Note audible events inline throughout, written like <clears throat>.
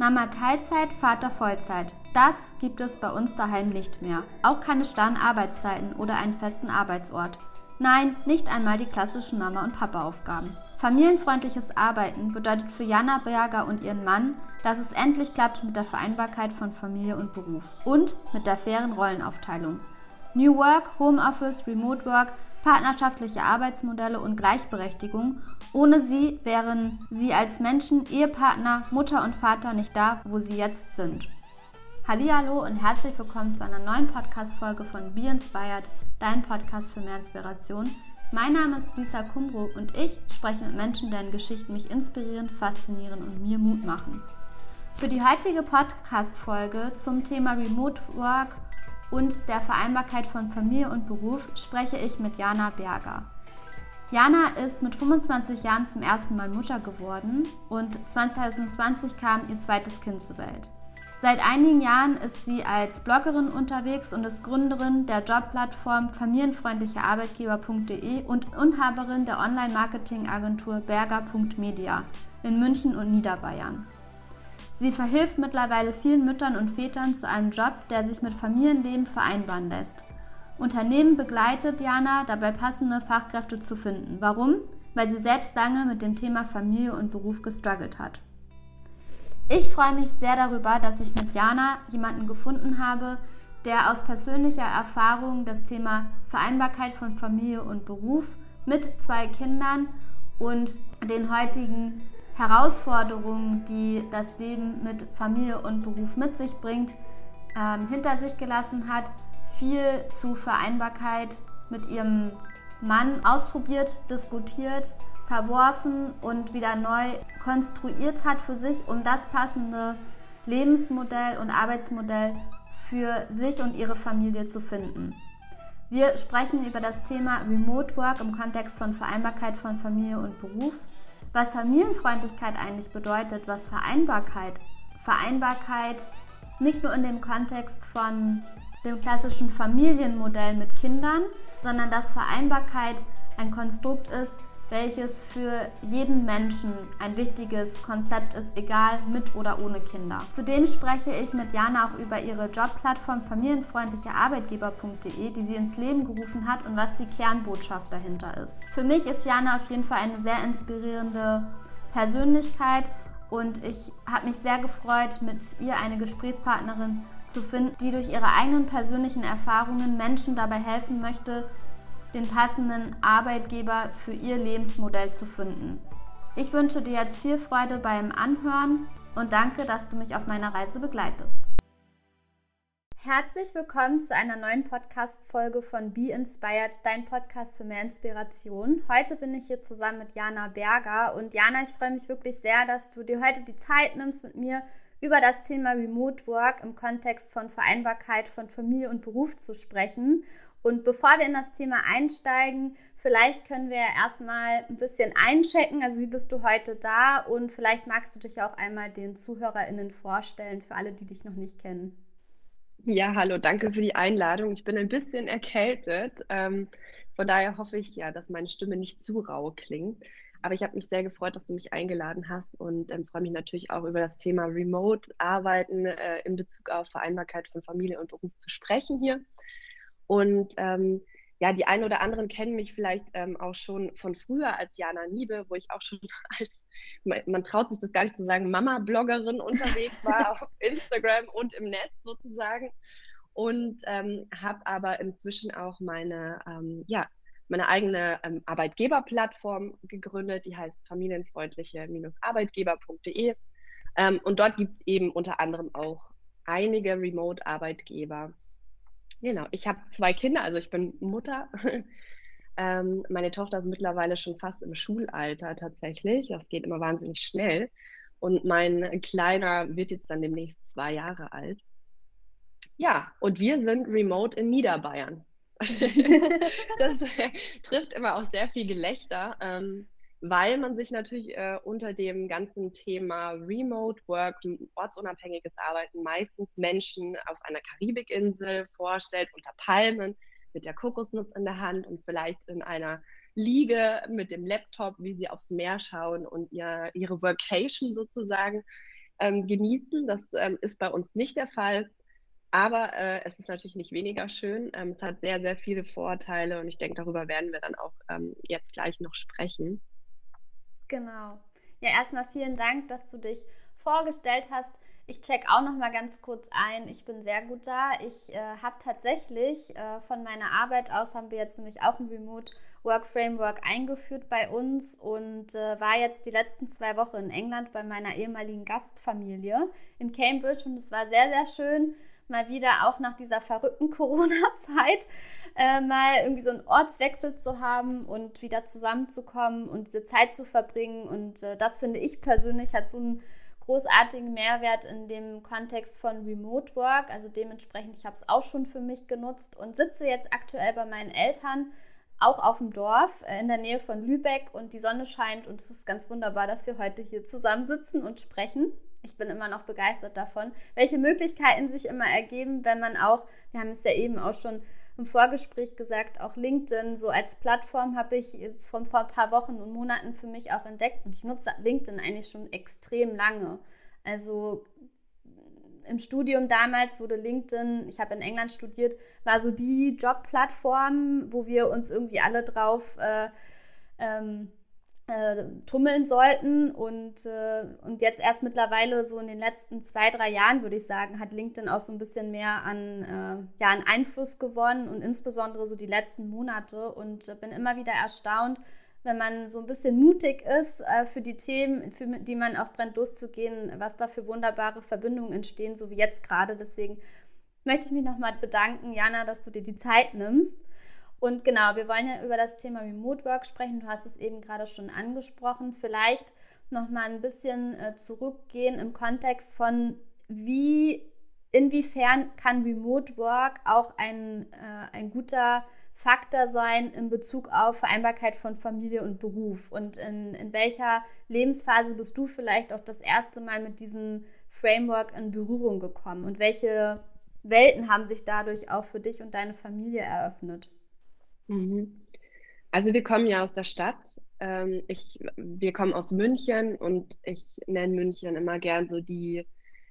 Mama Teilzeit, Vater Vollzeit. Das gibt es bei uns daheim nicht mehr. Auch keine starren Arbeitszeiten oder einen festen Arbeitsort. Nein, nicht einmal die klassischen Mama- und Papa-Aufgaben. Familienfreundliches Arbeiten bedeutet für Jana Berger und ihren Mann, dass es endlich klappt mit der Vereinbarkeit von Familie und Beruf und mit der fairen Rollenaufteilung. New Work, Homeoffice, Remote Work, partnerschaftliche Arbeitsmodelle und Gleichberechtigung. Ohne sie wären sie als Menschen, Ehepartner, Mutter und Vater nicht da, wo sie jetzt sind. Hallo und herzlich willkommen zu einer neuen Podcast-Folge von Be Inspired, dein Podcast für mehr Inspiration. Mein Name ist Lisa Kumbro und ich spreche mit Menschen, deren Geschichten mich inspirieren, faszinieren und mir Mut machen. Für die heutige Podcast-Folge zum Thema Remote Work und der Vereinbarkeit von Familie und Beruf spreche ich mit Jana Berger. Jana ist mit 25 Jahren zum ersten Mal Mutter geworden und 2020 kam ihr zweites Kind zur Welt. Seit einigen Jahren ist sie als Bloggerin unterwegs und ist Gründerin der Jobplattform familienfreundlichearbeitgeber.de und Inhaberin der Online-Marketing-Agentur berger.media in München und Niederbayern. Sie verhilft mittlerweile vielen Müttern und Vätern zu einem Job, der sich mit Familienleben vereinbaren lässt. Unternehmen begleitet Jana dabei passende Fachkräfte zu finden. Warum? Weil sie selbst lange mit dem Thema Familie und Beruf gestruggelt hat. Ich freue mich sehr darüber, dass ich mit Jana jemanden gefunden habe, der aus persönlicher Erfahrung das Thema Vereinbarkeit von Familie und Beruf mit zwei Kindern und den heutigen Herausforderungen, die das Leben mit Familie und Beruf mit sich bringt, ähm, hinter sich gelassen hat, viel zu Vereinbarkeit mit ihrem Mann ausprobiert, diskutiert verworfen und wieder neu konstruiert hat für sich, um das passende Lebensmodell und Arbeitsmodell für sich und ihre Familie zu finden. Wir sprechen über das Thema Remote Work im Kontext von Vereinbarkeit von Familie und Beruf, was Familienfreundlichkeit eigentlich bedeutet, was Vereinbarkeit, Vereinbarkeit nicht nur in dem Kontext von dem klassischen Familienmodell mit Kindern, sondern dass Vereinbarkeit ein Konstrukt ist, welches für jeden Menschen ein wichtiges Konzept ist, egal mit oder ohne Kinder. Zudem spreche ich mit Jana auch über ihre Jobplattform familienfreundlichearbeitgeber.de, die sie ins Leben gerufen hat und was die Kernbotschaft dahinter ist. Für mich ist Jana auf jeden Fall eine sehr inspirierende Persönlichkeit und ich habe mich sehr gefreut, mit ihr eine Gesprächspartnerin zu finden, die durch ihre eigenen persönlichen Erfahrungen Menschen dabei helfen möchte, den passenden Arbeitgeber für ihr Lebensmodell zu finden. Ich wünsche dir jetzt viel Freude beim Anhören und danke, dass du mich auf meiner Reise begleitest. Herzlich willkommen zu einer neuen Podcast-Folge von Be Inspired, dein Podcast für mehr Inspiration. Heute bin ich hier zusammen mit Jana Berger und Jana, ich freue mich wirklich sehr, dass du dir heute die Zeit nimmst, mit mir über das Thema Remote Work im Kontext von Vereinbarkeit von Familie und Beruf zu sprechen. Und bevor wir in das Thema einsteigen, vielleicht können wir erstmal ein bisschen einchecken. Also wie bist du heute da? Und vielleicht magst du dich auch einmal den ZuhörerInnen vorstellen, für alle, die dich noch nicht kennen. Ja, hallo, danke für die Einladung. Ich bin ein bisschen erkältet. Ähm, von daher hoffe ich ja, dass meine Stimme nicht zu rau klingt. Aber ich habe mich sehr gefreut, dass du mich eingeladen hast und ähm, freue mich natürlich auch über das Thema Remote-Arbeiten äh, in Bezug auf Vereinbarkeit von Familie und Beruf zu sprechen hier. Und ähm, ja, die einen oder anderen kennen mich vielleicht ähm, auch schon von früher als Jana Niebe, wo ich auch schon <laughs> als, man, traut sich das gar nicht zu sagen, Mama-Bloggerin <laughs> unterwegs war auf Instagram und im Netz sozusagen. Und ähm, habe aber inzwischen auch meine, ähm, ja, meine eigene ähm, Arbeitgeberplattform gegründet, die heißt familienfreundliche-arbeitgeber.de. Ähm, und dort gibt es eben unter anderem auch einige Remote-Arbeitgeber, Genau, ich habe zwei Kinder, also ich bin Mutter. <laughs> ähm, meine Tochter ist mittlerweile schon fast im Schulalter tatsächlich. Das geht immer wahnsinnig schnell. Und mein Kleiner wird jetzt dann demnächst zwei Jahre alt. Ja, und wir sind remote in Niederbayern. <laughs> das äh, trifft immer auch sehr viel Gelächter. Ähm, weil man sich natürlich äh, unter dem ganzen Thema Remote Work, ortsunabhängiges Arbeiten, meistens Menschen auf einer Karibikinsel vorstellt, unter Palmen, mit der Kokosnuss in der Hand und vielleicht in einer Liege mit dem Laptop, wie sie aufs Meer schauen und ihr, ihre Workation sozusagen ähm, genießen. Das ähm, ist bei uns nicht der Fall. Aber äh, es ist natürlich nicht weniger schön. Ähm, es hat sehr, sehr viele Vorteile und ich denke, darüber werden wir dann auch ähm, jetzt gleich noch sprechen. Genau. Ja, erstmal vielen Dank, dass du dich vorgestellt hast. Ich check auch noch mal ganz kurz ein. Ich bin sehr gut da. Ich äh, habe tatsächlich äh, von meiner Arbeit aus haben wir jetzt nämlich auch ein Remote Work Framework eingeführt bei uns und äh, war jetzt die letzten zwei Wochen in England bei meiner ehemaligen Gastfamilie in Cambridge und es war sehr, sehr schön, mal wieder auch nach dieser verrückten <laughs> Corona-Zeit äh, mal irgendwie so einen Ortswechsel zu haben und wieder zusammenzukommen und diese Zeit zu verbringen. Und äh, das finde ich persönlich hat so einen großartigen Mehrwert in dem Kontext von Remote Work. Also dementsprechend, ich habe es auch schon für mich genutzt und sitze jetzt aktuell bei meinen Eltern auch auf dem Dorf äh, in der Nähe von Lübeck und die Sonne scheint und es ist ganz wunderbar, dass wir heute hier zusammensitzen und sprechen. Ich bin immer noch begeistert davon, welche Möglichkeiten sich immer ergeben, wenn man auch, wir haben es ja eben auch schon im Vorgespräch gesagt, auch LinkedIn so als Plattform habe ich jetzt vor ein paar Wochen und Monaten für mich auch entdeckt und ich nutze LinkedIn eigentlich schon extrem lange. Also im Studium damals wurde LinkedIn, ich habe in England studiert, war so die Jobplattform, wo wir uns irgendwie alle drauf äh, ähm, äh, tummeln sollten. Und, äh, und jetzt erst mittlerweile, so in den letzten zwei, drei Jahren, würde ich sagen, hat LinkedIn auch so ein bisschen mehr an, äh, ja, an Einfluss gewonnen und insbesondere so die letzten Monate. Und bin immer wieder erstaunt, wenn man so ein bisschen mutig ist, äh, für die Themen, für die man auch brennt, loszugehen, was da für wunderbare Verbindungen entstehen, so wie jetzt gerade. Deswegen möchte ich mich nochmal bedanken, Jana, dass du dir die Zeit nimmst. Und genau, wir wollen ja über das Thema Remote Work sprechen. Du hast es eben gerade schon angesprochen. Vielleicht nochmal ein bisschen äh, zurückgehen im Kontext von, wie, inwiefern kann Remote Work auch ein, äh, ein guter Faktor sein in Bezug auf Vereinbarkeit von Familie und Beruf? Und in, in welcher Lebensphase bist du vielleicht auch das erste Mal mit diesem Framework in Berührung gekommen? Und welche Welten haben sich dadurch auch für dich und deine Familie eröffnet? Mhm. Also wir kommen ja aus der Stadt. Ähm, ich, wir kommen aus München und ich nenne München immer gern so die,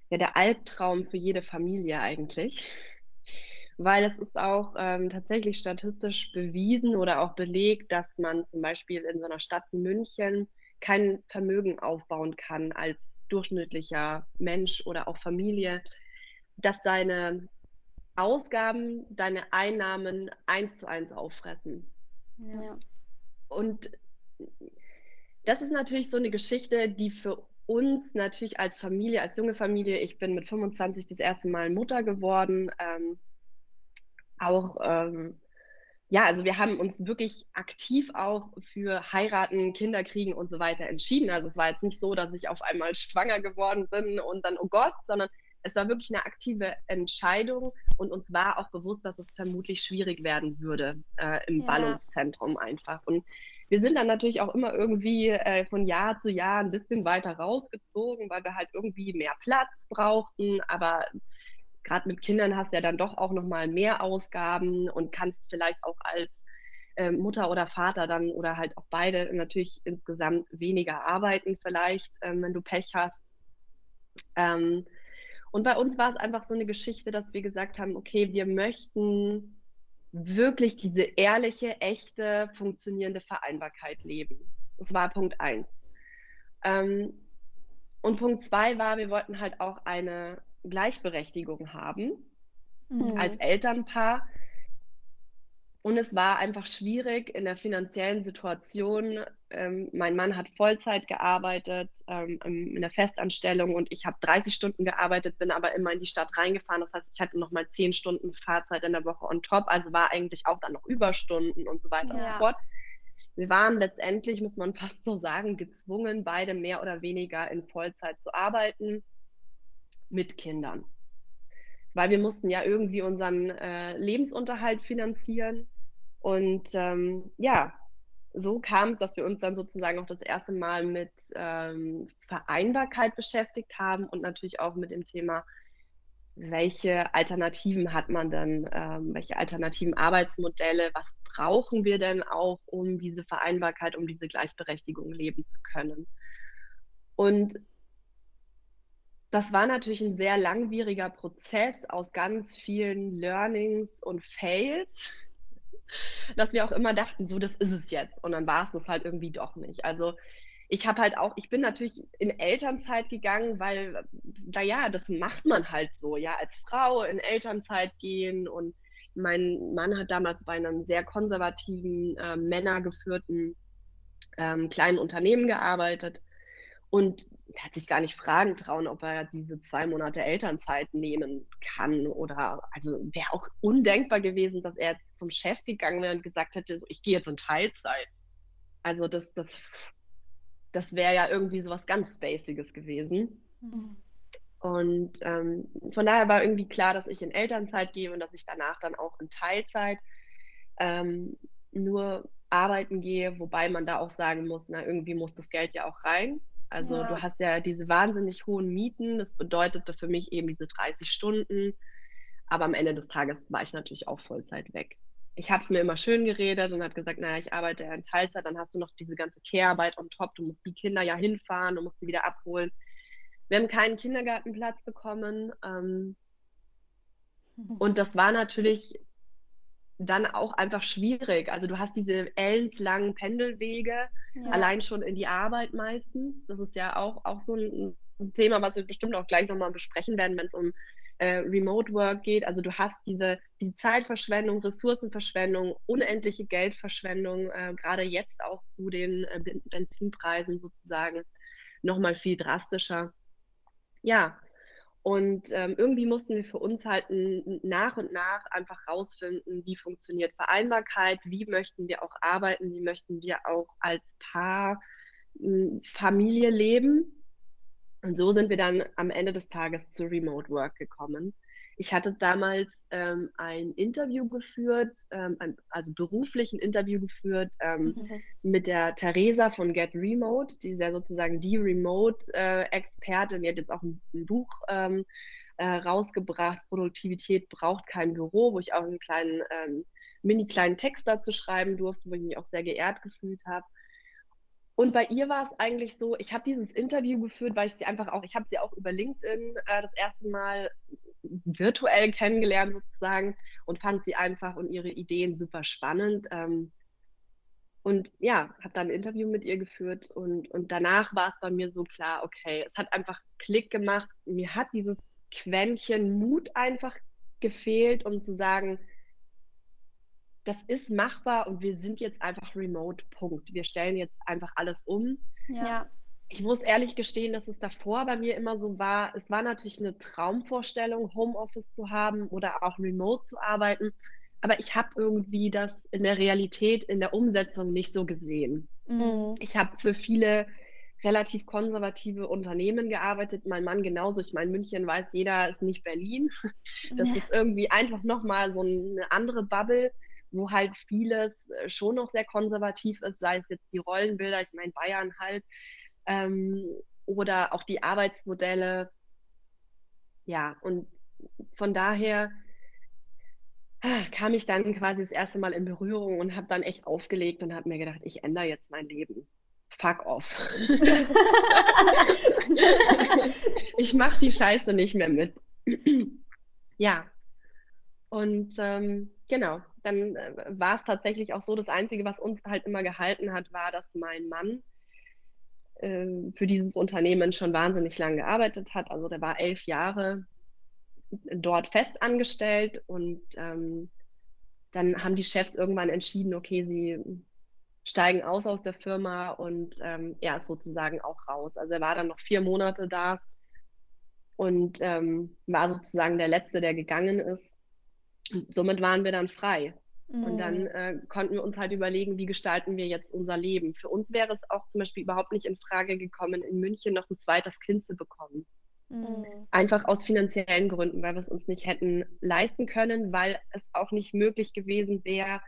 ja, der Albtraum für jede Familie eigentlich <laughs> weil es ist auch ähm, tatsächlich statistisch bewiesen oder auch belegt, dass man zum Beispiel in so einer Stadt wie München kein Vermögen aufbauen kann als durchschnittlicher Mensch oder auch Familie, dass deine Ausgaben deine Einnahmen eins zu eins auffressen. Ja. Und das ist natürlich so eine Geschichte, die für uns natürlich als Familie, als junge Familie, ich bin mit 25 das erste Mal Mutter geworden, ähm, auch, ähm, ja, also wir haben uns wirklich aktiv auch für heiraten, Kinder kriegen und so weiter entschieden. Also es war jetzt nicht so, dass ich auf einmal schwanger geworden bin und dann, oh Gott, sondern es war wirklich eine aktive Entscheidung und uns war auch bewusst, dass es vermutlich schwierig werden würde äh, im ja. Ballungszentrum einfach. Und wir sind dann natürlich auch immer irgendwie äh, von Jahr zu Jahr ein bisschen weiter rausgezogen, weil wir halt irgendwie mehr Platz brauchten. Aber gerade mit Kindern hast du ja dann doch auch nochmal mehr Ausgaben und kannst vielleicht auch als äh, Mutter oder Vater dann oder halt auch beide natürlich insgesamt weniger arbeiten vielleicht, ähm, wenn du Pech hast. Ähm, und bei uns war es einfach so eine Geschichte, dass wir gesagt haben, okay, wir möchten wirklich diese ehrliche, echte, funktionierende Vereinbarkeit leben. Das war Punkt eins. Ähm, und Punkt zwei war, wir wollten halt auch eine Gleichberechtigung haben mhm. als Elternpaar. Und es war einfach schwierig in der finanziellen Situation. Ähm, mein Mann hat Vollzeit gearbeitet ähm, in der Festanstellung und ich habe 30 Stunden gearbeitet, bin aber immer in die Stadt reingefahren. Das heißt, ich hatte noch mal 10 Stunden Fahrzeit in der Woche on top, also war eigentlich auch dann noch Überstunden und so weiter ja. und so fort. Wir waren letztendlich, muss man <laughs> fast so sagen, gezwungen, beide mehr oder weniger in Vollzeit zu arbeiten mit Kindern. Weil wir mussten ja irgendwie unseren äh, Lebensunterhalt finanzieren. Und ähm, ja, so kam es, dass wir uns dann sozusagen auch das erste Mal mit ähm, Vereinbarkeit beschäftigt haben und natürlich auch mit dem Thema, welche Alternativen hat man denn, ähm, welche alternativen Arbeitsmodelle, was brauchen wir denn auch, um diese Vereinbarkeit, um diese Gleichberechtigung leben zu können. Und das war natürlich ein sehr langwieriger Prozess aus ganz vielen Learnings und Fails, dass wir auch immer dachten, so, das ist es jetzt. Und dann war es das halt irgendwie doch nicht. Also ich habe halt auch, ich bin natürlich in Elternzeit gegangen, weil, naja, das macht man halt so, ja, als Frau in Elternzeit gehen. Und mein Mann hat damals bei einem sehr konservativen, äh, männergeführten ähm, kleinen Unternehmen gearbeitet. Und er hat sich gar nicht fragen trauen, ob er diese zwei Monate Elternzeit nehmen kann. Oder also wäre auch undenkbar gewesen, dass er zum Chef gegangen wäre und gesagt hätte, ich gehe jetzt in Teilzeit. Also das, das, das wäre ja irgendwie so was ganz Basiges gewesen. Mhm. Und ähm, von daher war irgendwie klar, dass ich in Elternzeit gehe und dass ich danach dann auch in Teilzeit ähm, nur arbeiten gehe, wobei man da auch sagen muss, na, irgendwie muss das Geld ja auch rein. Also ja. du hast ja diese wahnsinnig hohen Mieten. Das bedeutete für mich eben diese 30 Stunden. Aber am Ende des Tages war ich natürlich auch Vollzeit weg. Ich habe es mir immer schön geredet und habe gesagt, naja, ich arbeite ja in Teilzeit, dann hast du noch diese ganze Care-Arbeit on top. Du musst die Kinder ja hinfahren, du musst sie wieder abholen. Wir haben keinen Kindergartenplatz bekommen. Ähm, und das war natürlich dann auch einfach schwierig. Also du hast diese ellenslangen Pendelwege, ja. allein schon in die Arbeit meistens. Das ist ja auch, auch so ein, Thema, was wir bestimmt auch gleich nochmal besprechen werden, wenn es um äh, Remote Work geht. Also du hast diese die Zeitverschwendung, Ressourcenverschwendung, unendliche Geldverschwendung, äh, gerade jetzt auch zu den äh, Benzinpreisen sozusagen nochmal viel drastischer. Ja, und ähm, irgendwie mussten wir für uns halt nach und nach einfach rausfinden, wie funktioniert Vereinbarkeit, wie möchten wir auch arbeiten, wie möchten wir auch als Paar hm, Familie leben. Und so sind wir dann am Ende des Tages zu Remote Work gekommen. Ich hatte damals ähm, ein Interview geführt, ähm, ein, also beruflich ein Interview geführt ähm, mhm. mit der Theresa von Get Remote, die ist ja sozusagen die Remote-Expertin. Äh, die hat jetzt auch ein, ein Buch ähm, äh, rausgebracht, Produktivität braucht kein Büro, wo ich auch einen kleinen, ähm, mini kleinen Text dazu schreiben durfte, wo ich mich auch sehr geehrt gefühlt habe. Und bei ihr war es eigentlich so, ich habe dieses Interview geführt, weil ich sie einfach auch, ich habe sie auch über LinkedIn äh, das erste Mal virtuell kennengelernt sozusagen und fand sie einfach und ihre Ideen super spannend. Ähm, und ja, habe dann ein Interview mit ihr geführt und, und danach war es bei mir so klar, okay, es hat einfach Klick gemacht. Mir hat dieses Quäntchen Mut einfach gefehlt, um zu sagen, das ist machbar und wir sind jetzt einfach remote, Punkt. Wir stellen jetzt einfach alles um. Ja ich muss ehrlich gestehen, dass es davor bei mir immer so war. Es war natürlich eine Traumvorstellung, Homeoffice zu haben oder auch remote zu arbeiten. Aber ich habe irgendwie das in der Realität, in der Umsetzung nicht so gesehen. Mhm. Ich habe für viele relativ konservative Unternehmen gearbeitet. Mein Mann genauso. Ich meine, München weiß jeder, ist nicht Berlin. <laughs> Das ja. ist irgendwie einfach nochmal so eine andere Bubble, wo halt vieles äh, schon noch sehr konservativ ist, sei es jetzt die Rollenbilder. Ich meine, Bayern halt ähm, oder auch die Arbeitsmodelle. Ja, und von daher ah, kam ich dann quasi das erste Mal in Berührung und habe dann echt aufgelegt und habe mir gedacht, ich ändere jetzt mein Leben. Fuck off. <laughs> <laughs> ich mache die Scheiße nicht mehr mit. ja. Und ähm, genau, dann äh, war es tatsächlich auch so, das Einzige, was uns halt immer gehalten hat, war, dass mein Mann äh, für dieses Unternehmen schon wahnsinnig lange gearbeitet hat. Also der war elf Jahre dort fest angestellt und ähm, dann haben die Chefs irgendwann entschieden, okay, sie steigen aus aus der Firma und ähm, er ist sozusagen auch raus. Also er war dann noch vier Monate da und ähm, war sozusagen der Letzte, der gegangen ist. Somit waren wir dann frei. Und dann mhm. äh, konnten wir uns halt überlegen, wie gestalten wir jetzt unser Leben. Für uns wäre es auch zum Beispiel überhaupt nicht in Frage gekommen, in München noch ein zweites Kind zu bekommen. Mhm. Einfach aus finanziellen Gründen, weil wir es uns nicht hätten leisten können, weil es auch nicht möglich gewesen wäre,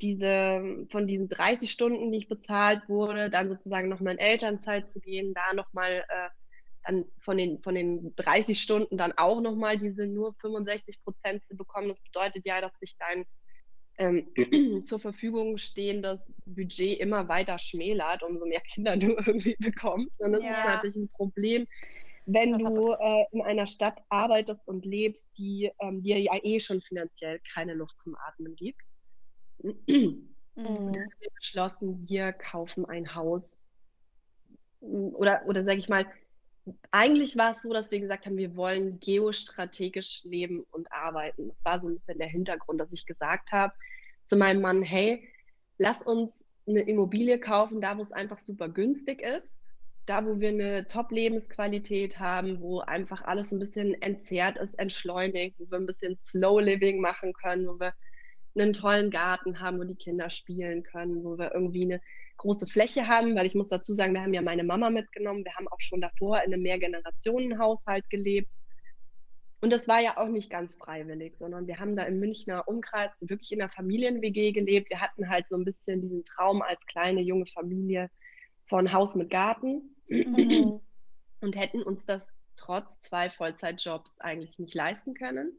diese von diesen 30 Stunden, die ich bezahlt wurde, dann sozusagen nochmal in Elternzeit zu gehen, da nochmal äh, dann von den, von den 30 Stunden dann auch nochmal diese nur 65 Prozent zu bekommen. Das bedeutet ja, dass sich dein ähm, <clears throat> zur Verfügung stehendes Budget immer weiter schmälert, umso mehr Kinder du <laughs> irgendwie bekommst. Und das ja. ist natürlich ein Problem, wenn du äh, in einer Stadt arbeitest und lebst, die ähm, dir ja eh schon finanziell keine Luft zum Atmen gibt. <clears throat> Mhm. Wir beschlossen, wir kaufen ein Haus. Oder, oder sage ich mal, eigentlich war es so, dass wir gesagt haben, wir wollen geostrategisch leben und arbeiten. Das war so ein bisschen der Hintergrund, dass ich gesagt habe zu meinem Mann, hey, lass uns eine Immobilie kaufen, da wo es einfach super günstig ist, da wo wir eine Top-Lebensqualität haben, wo einfach alles ein bisschen entzerrt ist, entschleunigt, wo wir ein bisschen Slow Living machen können, wo wir einen tollen Garten haben, wo die Kinder spielen können, wo wir irgendwie eine große Fläche haben, weil ich muss dazu sagen, wir haben ja meine Mama mitgenommen, wir haben auch schon davor in einem Mehrgenerationenhaushalt gelebt. Und das war ja auch nicht ganz freiwillig, sondern wir haben da im Münchner Umkreis wirklich in einer Familien-WG gelebt. Wir hatten halt so ein bisschen diesen Traum als kleine junge Familie von Haus mit Garten mhm. und hätten uns das trotz zwei Vollzeitjobs eigentlich nicht leisten können.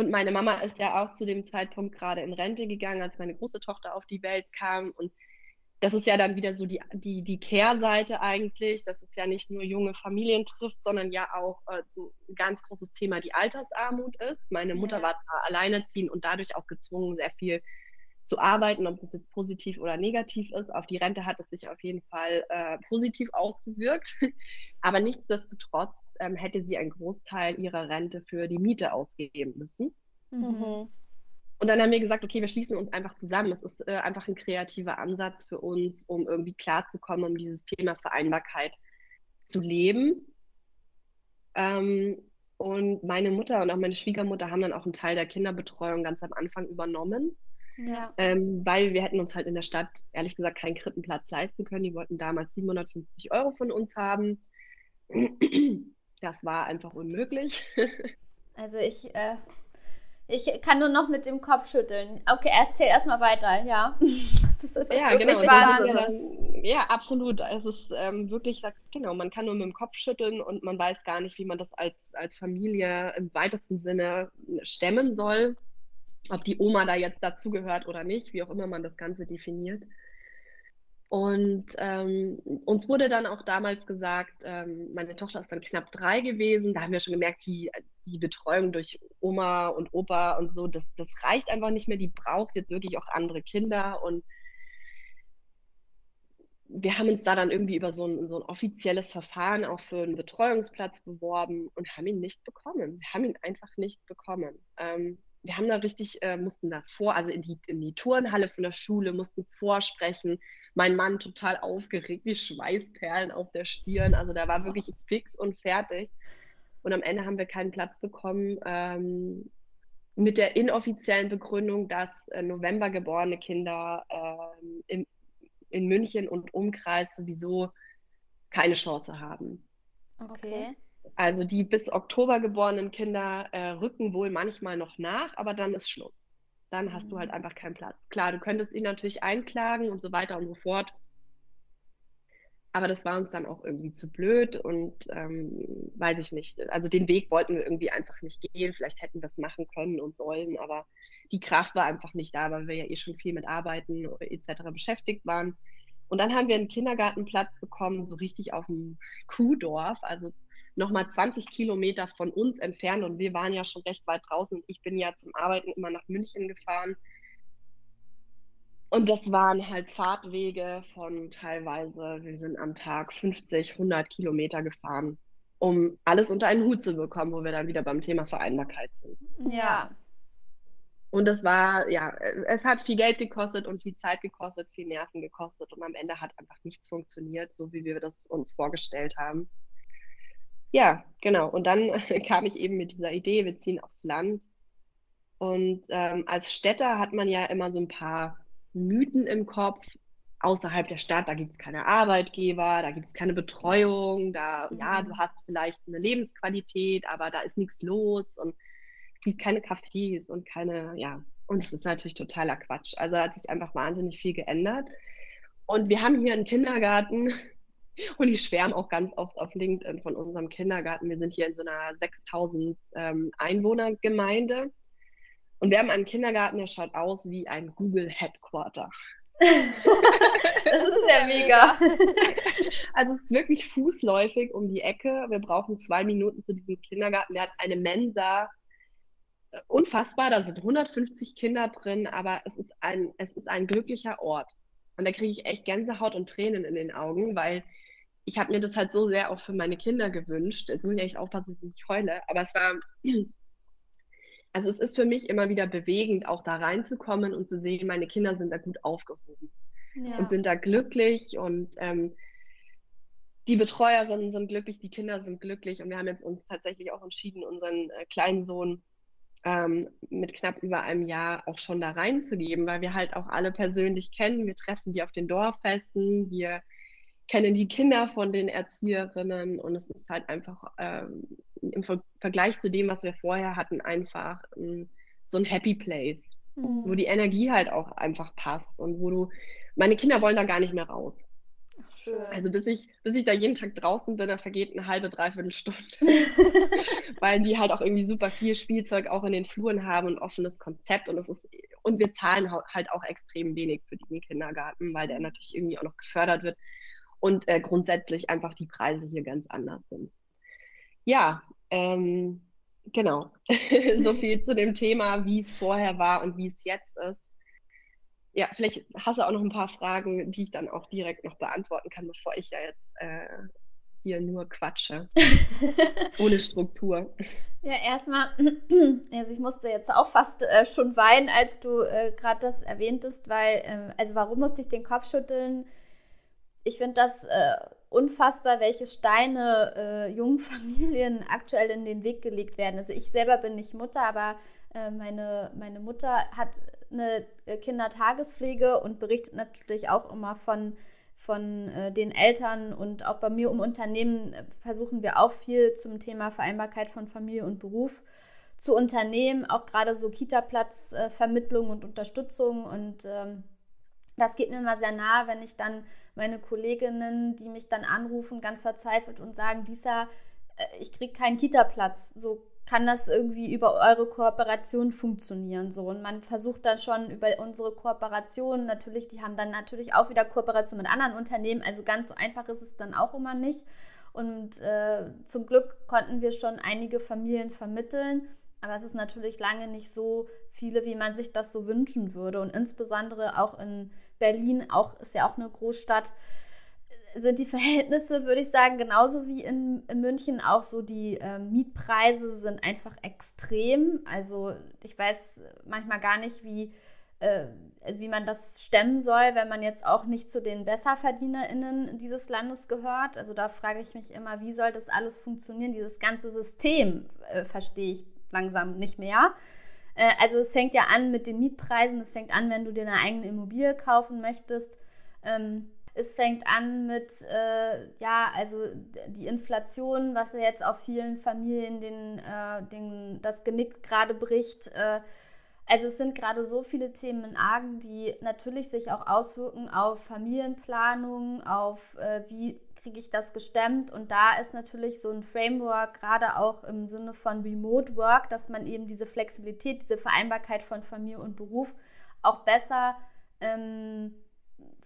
Und meine Mama ist ja auch zu dem Zeitpunkt gerade in Rente gegangen, als meine große Tochter auf die Welt kam. Und das ist ja dann wieder so die, die, die Kehrseite eigentlich, dass es ja nicht nur junge Familien trifft, sondern ja auch äh, ein ganz großes Thema die Altersarmut ist. Meine Mutter ja. war zwar alleinerziehend und dadurch auch gezwungen, sehr viel zu arbeiten, ob das jetzt positiv oder negativ ist. Auf die Rente hat es sich auf jeden Fall äh, positiv ausgewirkt. <laughs> Aber nichtsdestotrotz ähm, hätte sie einen Großteil ihrer Rente für die Miete ausgeben müssen. Mhm. Und dann haben wir gesagt, okay, wir schließen uns einfach zusammen. Es ist äh, einfach ein kreativer Ansatz für uns, um irgendwie klarzukommen, um dieses Thema Vereinbarkeit zu leben. Ähm, und meine Mutter und auch meine Schwiegermutter haben dann auch einen Teil der Kinderbetreuung ganz am Anfang übernommen. Ja. Ähm, weil wir hätten uns halt in der Stadt ehrlich gesagt keinen Krippenplatz leisten können. Die wollten damals 750 Euro von uns haben. Das war einfach unmöglich. <laughs> Also ich äh, ich kann nur noch mit dem Kopf schütteln. Okay, erzähl erstmal weiter, ja. <laughs> ja, genau. Dann, ja, absolut. Es ist ähm, wirklich, genau, man kann nur mit dem Kopf schütteln und man weiß gar nicht, wie man das als, als Familie im weitesten Sinne stemmen soll. Ob die Oma da jetzt dazugehört oder nicht, wie auch immer man das Ganze definiert. Und ähm, uns wurde dann auch damals gesagt, ähm, meine Tochter ist dann knapp drei gewesen, da haben wir schon gemerkt, die, die Betreuung durch Oma und Opa und so, das, das reicht einfach nicht mehr, die braucht jetzt wirklich auch andere Kinder. Und wir haben uns da dann irgendwie über so ein, so ein offizielles Verfahren auch für einen Betreuungsplatz beworben und haben ihn nicht bekommen. Wir haben ihn einfach nicht bekommen. Ähm, wir haben da richtig, äh, mussten da vor, also in die, in die Turnhalle von der Schule, mussten vorsprechen. Mein Mann total aufgeregt, die Schweißperlen auf der Stirn. Also da war wirklich fix und fertig. Und am Ende haben wir keinen Platz bekommen ähm, mit der inoffiziellen Begründung, dass äh, November geborene Kinder äh, im, in München und Umkreis sowieso keine Chance haben. Okay. Also die bis Oktober geborenen Kinder äh, rücken wohl manchmal noch nach, aber dann ist Schluss. Dann hast du halt mhm. einfach keinen Platz. Klar, du könntest ihn natürlich einklagen und so weiter und so fort. Aber das war uns dann auch irgendwie zu blöd und ähm, weiß ich nicht. Also den Weg wollten wir irgendwie einfach nicht gehen. Vielleicht hätten wir es machen können und sollen, aber die Kraft war einfach nicht da, weil wir ja eh schon viel mit Arbeiten etc. beschäftigt waren. Und dann haben wir einen Kindergartenplatz bekommen, so richtig auf dem Kuhdorf, also nochmal 20 Kilometer von uns entfernt und wir waren ja schon recht weit draußen. Ich bin ja zum Arbeiten immer nach München gefahren. Und das waren halt Fahrtwege von teilweise, wir sind am Tag 50, 100 Kilometer gefahren, um alles unter einen Hut zu bekommen, wo wir dann wieder beim Thema Vereinbarkeit sind. Ja. Und das war, ja, es hat viel Geld gekostet und viel Zeit gekostet, viel Nerven gekostet und am Ende hat einfach nichts funktioniert, so wie wir das uns vorgestellt haben. Ja, genau. Und dann <laughs> kam ich eben mit dieser Idee, wir ziehen aufs Land. Und ähm, als Städter hat man ja immer so ein paar Mythen im Kopf. Außerhalb der Stadt, da gibt es keine Arbeitgeber, da gibt es keine Betreuung, da, ja, du mhm. hast vielleicht eine Lebensqualität, aber da ist nichts los und es gibt keine Cafés und keine, ja, und es ist natürlich totaler Quatsch. Also hat sich einfach wahnsinnig viel geändert. Und wir haben hier einen Kindergarten, und ich schwärme auch ganz oft auf LinkedIn von unserem Kindergarten. Wir sind hier in so einer 6000 ähm, Einwohnergemeinde. Und wir haben einen Kindergarten, der schaut aus wie ein Google Headquarter. <laughs> das ist ja <laughs> mega. <laughs> Also es ist wirklich fußläufig um die Ecke. Wir brauchen zwei Minuten zu diesem Kindergarten. Der hat eine Mensa. Unfassbar, da sind 150 Kinder drin, aber es ist ein, es ist ein glücklicher Ort. Und da kriege ich echt Gänsehaut und Tränen in den Augen, weil ich habe mir das halt so sehr auch für meine Kinder gewünscht. Jetzt muss ich echt aufpassen, dass ich nicht heule. Aber es war, <clears throat> also es ist für mich immer wieder bewegend, auch da reinzukommen und zu sehen, meine Kinder sind da gut aufgehoben ja. und sind da glücklich und ähm, die Betreuerinnen sind glücklich, die Kinder sind glücklich und wir haben jetzt uns tatsächlich auch entschieden, unseren äh, kleinen Sohn ähm, mit knapp über einem Jahr auch schon da reinzugeben, weil wir halt auch alle persönlich kennen. Wir treffen die auf den Dorffesten, wir kennen die Kinder von den Erzieherinnen und es ist halt einfach ähm, im Ver Vergleich zu dem, was wir vorher hatten, einfach ähm, so ein Happy Place, mhm. wo die Energie halt auch einfach passt und wo du, meine Kinder wollen da gar nicht mehr raus. Schön. Also bis ich, bis ich da jeden Tag draußen bin, da vergeht eine halbe, dreiviertel Stunde. <laughs> Weil die halt auch irgendwie super viel Spielzeug auch in den Fluren haben und offenes Konzept und es ist, und wir zahlen halt auch extrem wenig für diesen Kindergarten, weil der natürlich irgendwie auch noch gefördert wird und äh, grundsätzlich einfach die Preise hier ganz anders sind. Ja, ähm, genau. <laughs> so viel zu dem Thema, wie es vorher war und wie es jetzt ist ja, vielleicht hast du auch noch ein paar Fragen, die ich dann auch direkt noch beantworten kann, bevor ich ja jetzt äh, hier nur quatsche. <laughs> Ohne Struktur. Ja, erstmal, <clears throat> also ich musste jetzt auch fast äh, schon weinen, als du äh, gerade das erwähntest, weil, ähm, also warum musste ich den Kopf schütteln? Ich finde das äh, unfassbar, welche Steine äh, jungen <laughs> Familien aktuell in den Weg gelegt werden. Also ich selber bin nicht Mutter, aber äh, meine, meine Mutter hat eine äh, Kindertagespflege und berichtet natürlich auch immer von, von äh, den Eltern und auch bei mir im Unternehmen äh, versuchen wir auch viel zum Thema Vereinbarkeit von Familie und Beruf zu unternehmen, auch gerade so Kita-Platzvermittlung äh, und Unterstützung und ähm, das geht mir immer sehr nahe, wenn ich dann meine Kolleginnen, die mich dann anrufen, ganz verzweifelt und sagen, Lisa, ich kriege keinen Kita-Platz. So kann das irgendwie über eure Kooperation funktionieren. So. Und man versucht dann schon über unsere Kooperation, natürlich, die haben dann natürlich auch wieder Kooperation mit anderen Unternehmen, also ganz so einfach ist es dann auch immer nicht. Und äh, zum Glück konnten wir schon einige Familien vermitteln, aber es ist natürlich lange nicht so viele, wie man sich das so wünschen würde. Und insbesondere auch in Berlin, auch ist ja auch eine Großstadt, sind die Verhältnisse, würde ich sagen, genauso wie in, in München. Auch so die äh, Mietpreise sind einfach extrem. Also ich weiß manchmal gar nicht, wie, äh, wie man das stemmen soll, wenn man jetzt auch nicht zu den BesserverdienerInnen dieses Landes gehört. Also da frage ich mich immer, wie soll das alles funktionieren? Dieses ganze System äh, verstehe ich langsam nicht mehr. Äh, also es fängt ja an mit den Mietpreisen, es fängt an, wenn du dir eine eigene Immobilie kaufen möchtest. Ähm, es fängt an mit, äh, ja, also die Inflation, was jetzt auf vielen Familien den, äh, den, das Genick gerade bricht. Äh, also es sind gerade so viele Themen in Argen, die natürlich sich auch auswirken auf Familienplanung, auf äh, wie kriege ich das gestemmt. Und da ist natürlich so ein Framework, gerade auch im Sinne von Remote Work, dass man eben diese Flexibilität, diese Vereinbarkeit von Familie und Beruf auch besser ähm,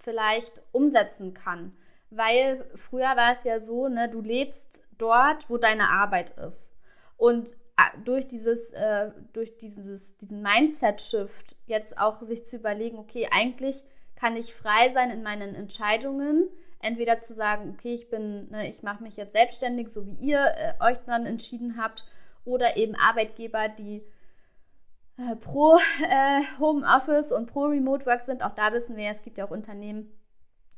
vielleicht umsetzen kann. Weil früher war es ja so, ne, du lebst dort, wo deine Arbeit ist. Und äh, durch dieses, äh, durch dieses, diesen Mindset-Shift jetzt auch sich zu überlegen, okay, eigentlich kann ich frei sein in meinen Entscheidungen. Entweder zu sagen, okay, ich bin, ne, ich mache mich jetzt selbstständig, so wie ihr äh, euch dann entschieden habt, oder eben Arbeitgeber, die pro äh, Homeoffice und pro Remote Work sind. Auch da wissen wir, es gibt ja auch Unternehmen.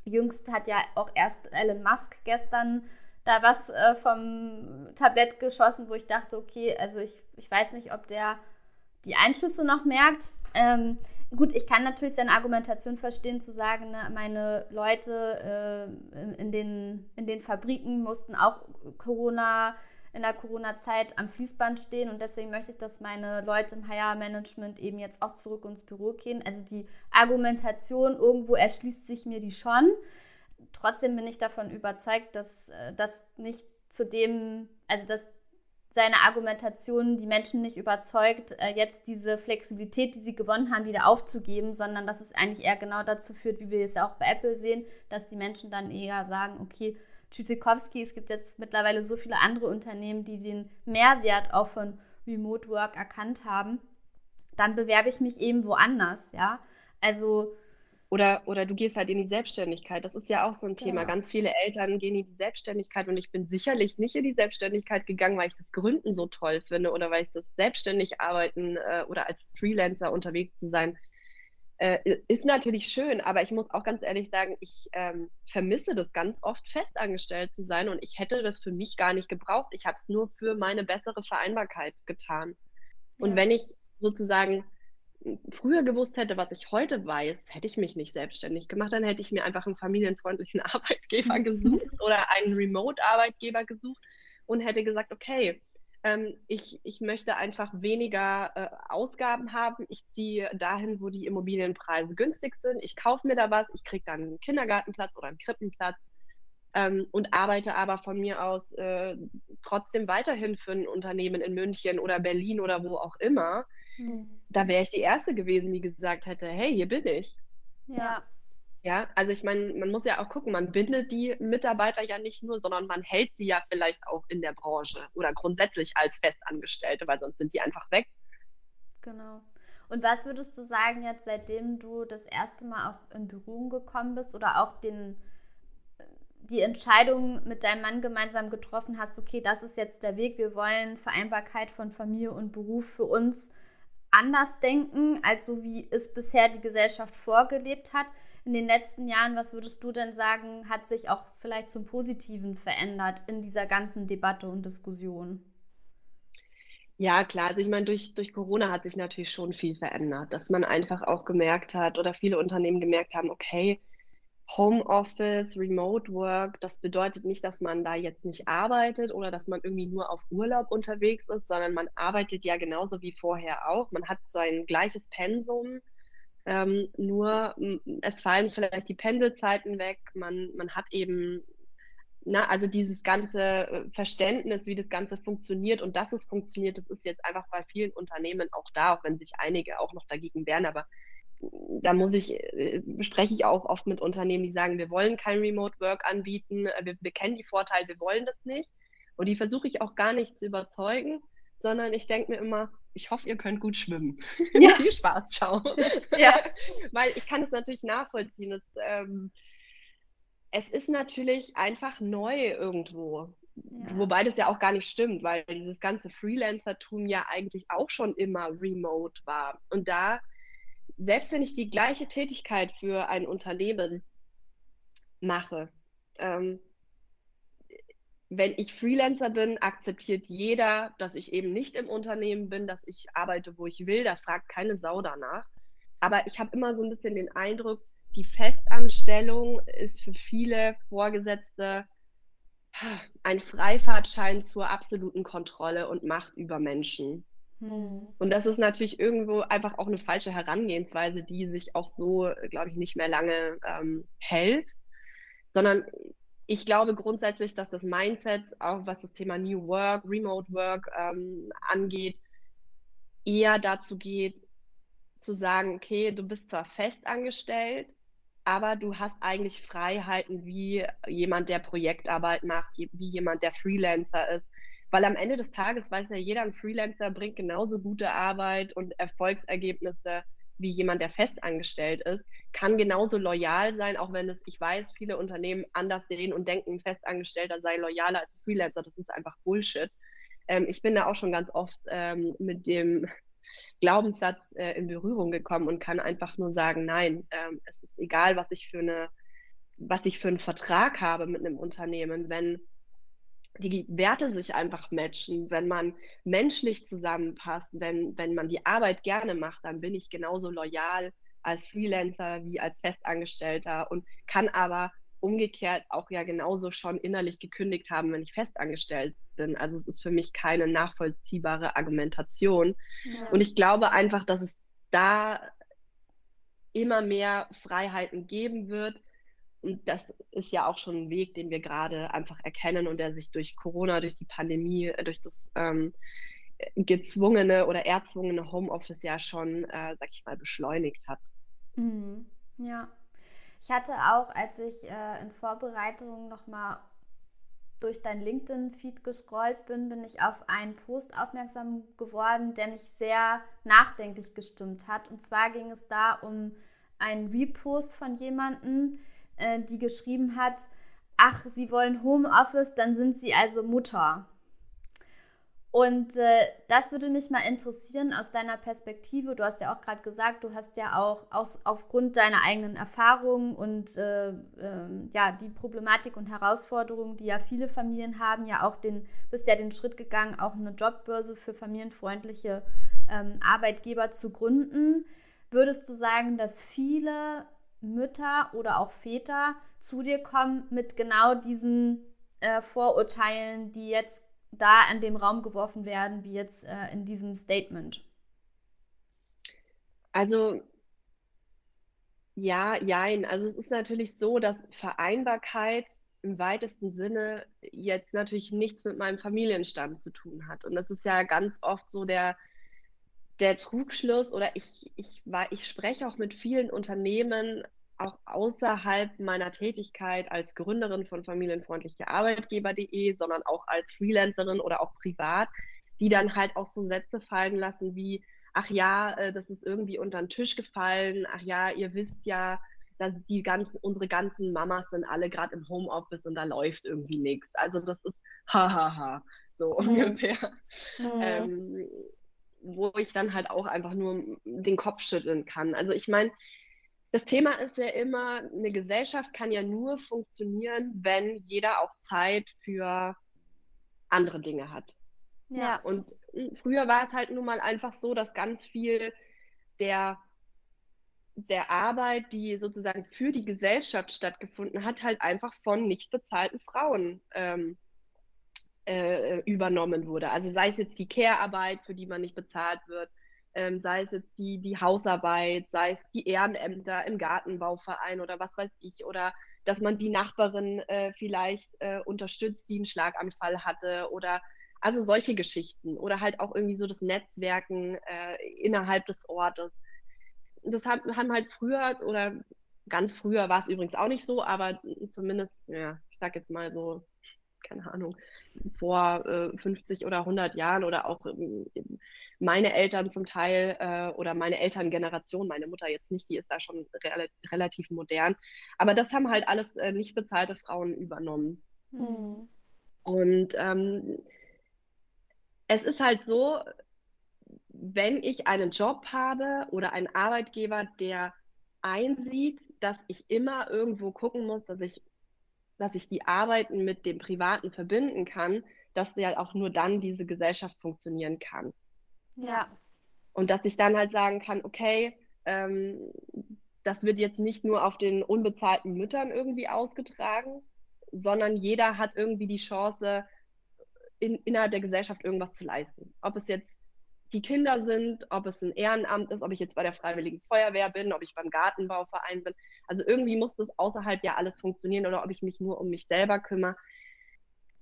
Jüngst hat ja auch erst Elon Musk gestern da was äh, vom Tablett geschossen, wo ich dachte, okay, also ich, ich weiß nicht, ob der die Einschüsse noch merkt. Ähm, gut, ich kann natürlich seine Argumentation verstehen, zu sagen, ne, meine Leute äh, in, den, in den Fabriken mussten auch Corona in der Corona-Zeit am Fließband stehen und deswegen möchte ich, dass meine Leute im Hire-Management eben jetzt auch zurück ins Büro gehen. Also die Argumentation irgendwo erschließt sich mir die schon. Trotzdem bin ich davon überzeugt, dass äh, das nicht zu dem, also dass seine Argumentation die Menschen nicht überzeugt, äh, jetzt diese Flexibilität, die sie gewonnen haben, wieder aufzugeben, sondern dass es eigentlich eher genau dazu führt, wie wir es ja auch bei Apple sehen, dass die Menschen dann eher sagen, okay, Tschüssikowski, es gibt jetzt mittlerweile so viele andere Unternehmen, die den Mehrwert auch von Remote Work erkannt haben, dann bewerbe ich mich eben woanders, ja. Also oder, oder du gehst halt in die Selbstständigkeit. Das ist ja auch so ein Thema. Genau. Ganz viele Eltern gehen in die Selbstständigkeit und ich bin sicherlich nicht in die Selbstständigkeit gegangen, weil ich das Gründen so toll finde oder weil ich das selbstständig arbeiten äh, oder als Freelancer unterwegs zu sein, äh, ist natürlich schön, aber ich muss auch ganz ehrlich sagen, ich ähm, vermisse das ganz oft, festangestellt zu sein und ich hätte das für mich gar nicht gebraucht. Ich habe es nur für meine bessere Vereinbarkeit getan. Und ja. wenn ich sozusagen früher gewusst hätte, was ich heute weiß, hätte ich mich nicht selbstständig gemacht. Dann hätte ich mir einfach einen familienfreundlichen <laughs> Arbeitgeber <laughs> gesucht oder einen Remote-Arbeitgeber gesucht und hätte gesagt, okay, ähm, ich, ich möchte einfach weniger äh, Ausgaben haben. Ich ziehe dahin, wo die Immobilienpreise günstig sind. Ich kaufe mir da was, ich kriege dann einen Kindergartenplatz oder einen Krippenplatz ähm, und arbeite aber von mir aus äh, trotzdem weiterhin für ein Unternehmen in München oder Berlin oder wo auch immer hm. Da wäre ich die Erste gewesen, die gesagt hätte, hey, hier bin ich. Ja. Ja, also ich meine, man muss ja auch gucken, man bindet die Mitarbeiter ja nicht nur, sondern man hält sie ja vielleicht auch in der Branche oder grundsätzlich als Festangestellte, weil sonst sind die einfach weg. Genau. Und was würdest du sagen jetzt, seitdem du das erste Mal auch in Berührung gekommen bist oder auch den, die Entscheidung mit deinem Mann gemeinsam getroffen hast, okay, das ist jetzt der Weg, wir wollen Vereinbarkeit von Familie und Beruf für uns anders denken, als so wie es bisher die Gesellschaft vorgelebt hat. In den letzten Jahren, was würdest du denn sagen, hat sich auch vielleicht zum Positiven verändert in dieser ganzen Debatte und Diskussion? Ja, klar. Also ich meine, durch, durch Corona hat sich natürlich schon viel verändert, dass man einfach auch gemerkt hat oder viele Unternehmen gemerkt haben, okay, Homeoffice, Remote Work, das bedeutet nicht, dass man da jetzt nicht arbeitet oder dass man irgendwie nur auf Urlaub unterwegs ist, sondern man arbeitet ja genauso wie vorher auch. Man hat sein gleiches Pensum, ähm, nur es fallen vielleicht die Pendelzeiten weg. Man, man hat eben, na, also dieses ganze äh, Verständnis, wie das Ganze funktioniert und dass es funktioniert, das ist jetzt einfach bei vielen Unternehmen auch da, auch wenn sich einige auch noch dagegen wehren, aber da muss ich, äh, spreche ich auch oft mit Unternehmen, die sagen, wir wollen kein Remote Work anbieten, äh, wir, wir kennen die Vorteile, wir wollen das nicht. Und die versuche ich auch gar nicht zu überzeugen, sondern ich denke mir immer, ich hoffe, ihr könnt gut schwimmen. <laughs> Ja. Viel Spaß, ciao. <laughs> Ja. Weil ich kann es natürlich nachvollziehen. Es, ähm, es ist natürlich einfach neu irgendwo. Ja. Wobei das ja auch gar nicht stimmt, weil dieses ganze Freelancer-Tum ja eigentlich auch schon immer remote war. Und da selbst wenn ich die gleiche Tätigkeit für ein Unternehmen mache, ähm, wenn ich Freelancer bin, akzeptiert jeder, dass ich eben nicht im Unternehmen bin, dass ich arbeite, wo ich will. Da fragt keine Sau danach. Aber ich habe immer so ein bisschen den Eindruck, die Festanstellung ist für viele Vorgesetzte ein Freifahrtschein zur absoluten Kontrolle und Macht über Menschen. Hm. Und das ist natürlich irgendwo einfach auch eine falsche Herangehensweise, die sich auch so, glaube ich, nicht mehr lange ähm, hält, sondern ich glaube grundsätzlich, dass das Mindset, auch was das Thema New Work, Remote Work ähm, angeht, eher dazu geht, zu sagen, okay, du bist zwar fest angestellt, aber du hast eigentlich Freiheiten wie jemand, der Projektarbeit macht, wie jemand, der Freelancer ist. Weil am Ende des Tages weiß ja jeder, ein Freelancer bringt genauso gute Arbeit und Erfolgsergebnisse wie jemand, der festangestellt ist, kann genauso loyal sein, auch wenn es, ich weiß, viele Unternehmen anders sehen und denken, ein Festangestellter sei loyaler als ein Freelancer. Das ist einfach Bullshit. Ähm, ich bin da auch schon ganz oft ähm, mit dem <laughs> Glaubenssatz äh, in Berührung gekommen und kann einfach nur sagen, nein, ähm, es ist egal, was ich für eine, was ich für einen Vertrag habe mit einem Unternehmen, wenn die Werte sich einfach matchen, wenn man menschlich zusammenpasst, wenn, wenn man die Arbeit gerne macht, dann bin ich genauso loyal als Freelancer wie als Festangestellter und kann aber umgekehrt auch ja genauso schon innerlich gekündigt haben, wenn ich festangestellt bin. Also es ist für mich keine nachvollziehbare Argumentation. Ja. Und ich glaube einfach, dass es da immer mehr Freiheiten geben wird und das ist ja auch schon ein Weg, den wir gerade einfach erkennen und der sich durch Corona, durch die Pandemie, äh, durch das ähm, gezwungene oder erzwungene Homeoffice ja schon, äh, sag ich mal, beschleunigt hat. Mhm. Ja. Ich hatte auch, als ich äh, in Vorbereitung nochmal durch dein LinkedIn-Feed gescrollt bin, bin ich auf einen Post aufmerksam geworden, der mich sehr nachdenklich gestimmt hat. Und zwar ging es da um einen Repost von jemandem, äh, die geschrieben hat, ach, sie wollen Homeoffice, dann sind sie also Mutter. Und äh, das würde mich mal interessieren aus deiner Perspektive. Du hast ja auch gerade gesagt, du hast ja auch aus, aufgrund deiner eigenen Erfahrungen und äh, äh, ja die Problematik und Herausforderungen, die ja viele Familien haben, ja auch den bist ja den Schritt gegangen, auch eine Jobbörse für familienfreundliche ähm, Arbeitgeber zu gründen. Würdest du sagen, dass viele Mütter oder auch Väter zu dir kommen mit genau diesen äh, Vorurteilen, die jetzt da in dem Raum geworfen werden, wie jetzt äh, in diesem Statement? Also ja, jein. Also es ist natürlich so, dass Vereinbarkeit im weitesten Sinne jetzt natürlich nichts mit meinem Familienstand zu tun hat. Und das ist ja ganz oft so der, der Trugschluss oder ich, ich, ich spreche auch mit vielen Unternehmen, auch außerhalb meiner Tätigkeit als Gründerin von familienfreundliche Arbeitgeber.de, sondern auch als Freelancerin oder auch privat, die dann halt auch so Sätze fallen lassen wie, ach ja, äh, das ist irgendwie unter den Tisch gefallen, ach ja, ihr wisst ja, dass die ganzen, unsere ganzen Mamas sind alle gerade im Homeoffice und da läuft irgendwie nichts. Also das ist <laughs> hahaha, so mhm. ungefähr. Mhm. Ähm, wo ich dann halt auch einfach nur den Kopf schütteln kann. Also ich meine, das Thema ist ja immer, eine Gesellschaft kann ja nur funktionieren, wenn jeder auch Zeit für andere Dinge hat. Ja. Und früher war es halt nun mal einfach so, dass ganz viel der, der Arbeit, die sozusagen für die Gesellschaft stattgefunden hat, halt einfach von nicht bezahlten Frauen ähm, äh, übernommen wurde. Also sei es jetzt die Care-Arbeit, für die man nicht bezahlt wird, ähm, sei es jetzt die, die Hausarbeit, sei es die Ehrenämter im Gartenbauverein oder was weiß ich, oder dass man die Nachbarin äh, vielleicht äh, unterstützt, die einen Schlaganfall hatte oder also solche Geschichten oder halt auch irgendwie so das Netzwerken äh, innerhalb des Ortes. Das haben, haben halt früher oder ganz früher war es übrigens auch nicht so, aber zumindest, ja, ich sag jetzt mal so keine Ahnung, vor äh, 50 oder 100 Jahren oder auch ähm, meine Eltern zum Teil äh, oder meine Elterngeneration, meine Mutter jetzt nicht, die ist da schon re relativ modern. Aber das haben halt alles äh, nicht bezahlte Frauen übernommen. Mhm. Und ähm, es ist halt so, wenn ich einen Job habe oder einen Arbeitgeber, der einsieht, dass ich immer irgendwo gucken muss, dass ich dass ich die Arbeiten mit dem Privaten verbinden kann, dass ja auch nur dann diese Gesellschaft funktionieren kann. Ja. Und dass ich dann halt sagen kann, okay, ähm, das wird jetzt nicht nur auf den unbezahlten Müttern irgendwie ausgetragen, sondern jeder hat irgendwie die Chance, in, innerhalb der Gesellschaft irgendwas zu leisten. Ob es jetzt die Kinder sind, ob es ein Ehrenamt ist, ob ich jetzt bei der Freiwilligen Feuerwehr bin, ob ich beim Gartenbauverein bin. Also irgendwie muss das außerhalb ja alles funktionieren oder ob ich mich nur um mich selber kümmere.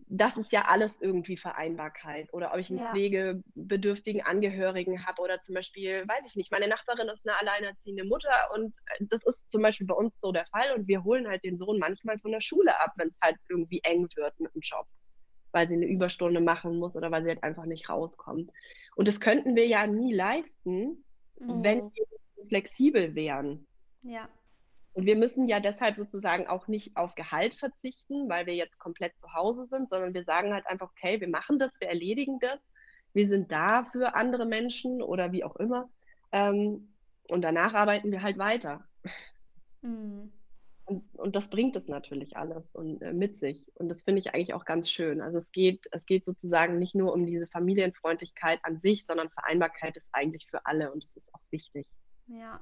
Das ist ja alles irgendwie Vereinbarkeit. Oder ob ich einen ja. pflegebedürftigen Angehörigen habe oder zum Beispiel, weiß ich nicht, meine Nachbarin ist eine alleinerziehende Mutter und das ist zum Beispiel bei uns so der Fall und wir holen halt den Sohn manchmal von der Schule ab, wenn es halt irgendwie eng wird mit dem Job weil sie eine Überstunde machen muss oder weil sie halt einfach nicht rauskommt. Und das könnten wir ja nie leisten, mhm. wenn wir flexibel wären. Ja. Und wir müssen ja deshalb sozusagen auch nicht auf Gehalt verzichten, weil wir jetzt komplett zu Hause sind, sondern wir sagen halt einfach, okay, wir machen das, wir erledigen das, wir sind da für andere Menschen oder wie auch immer. Ähm, und danach arbeiten wir halt weiter. Mhm. Und, und das bringt es natürlich alles und, äh, mit sich. Und das finde ich eigentlich auch ganz schön. Also es geht, es geht sozusagen nicht nur um diese Familienfreundlichkeit an sich, sondern Vereinbarkeit ist eigentlich für alle und das ist auch wichtig. Ja,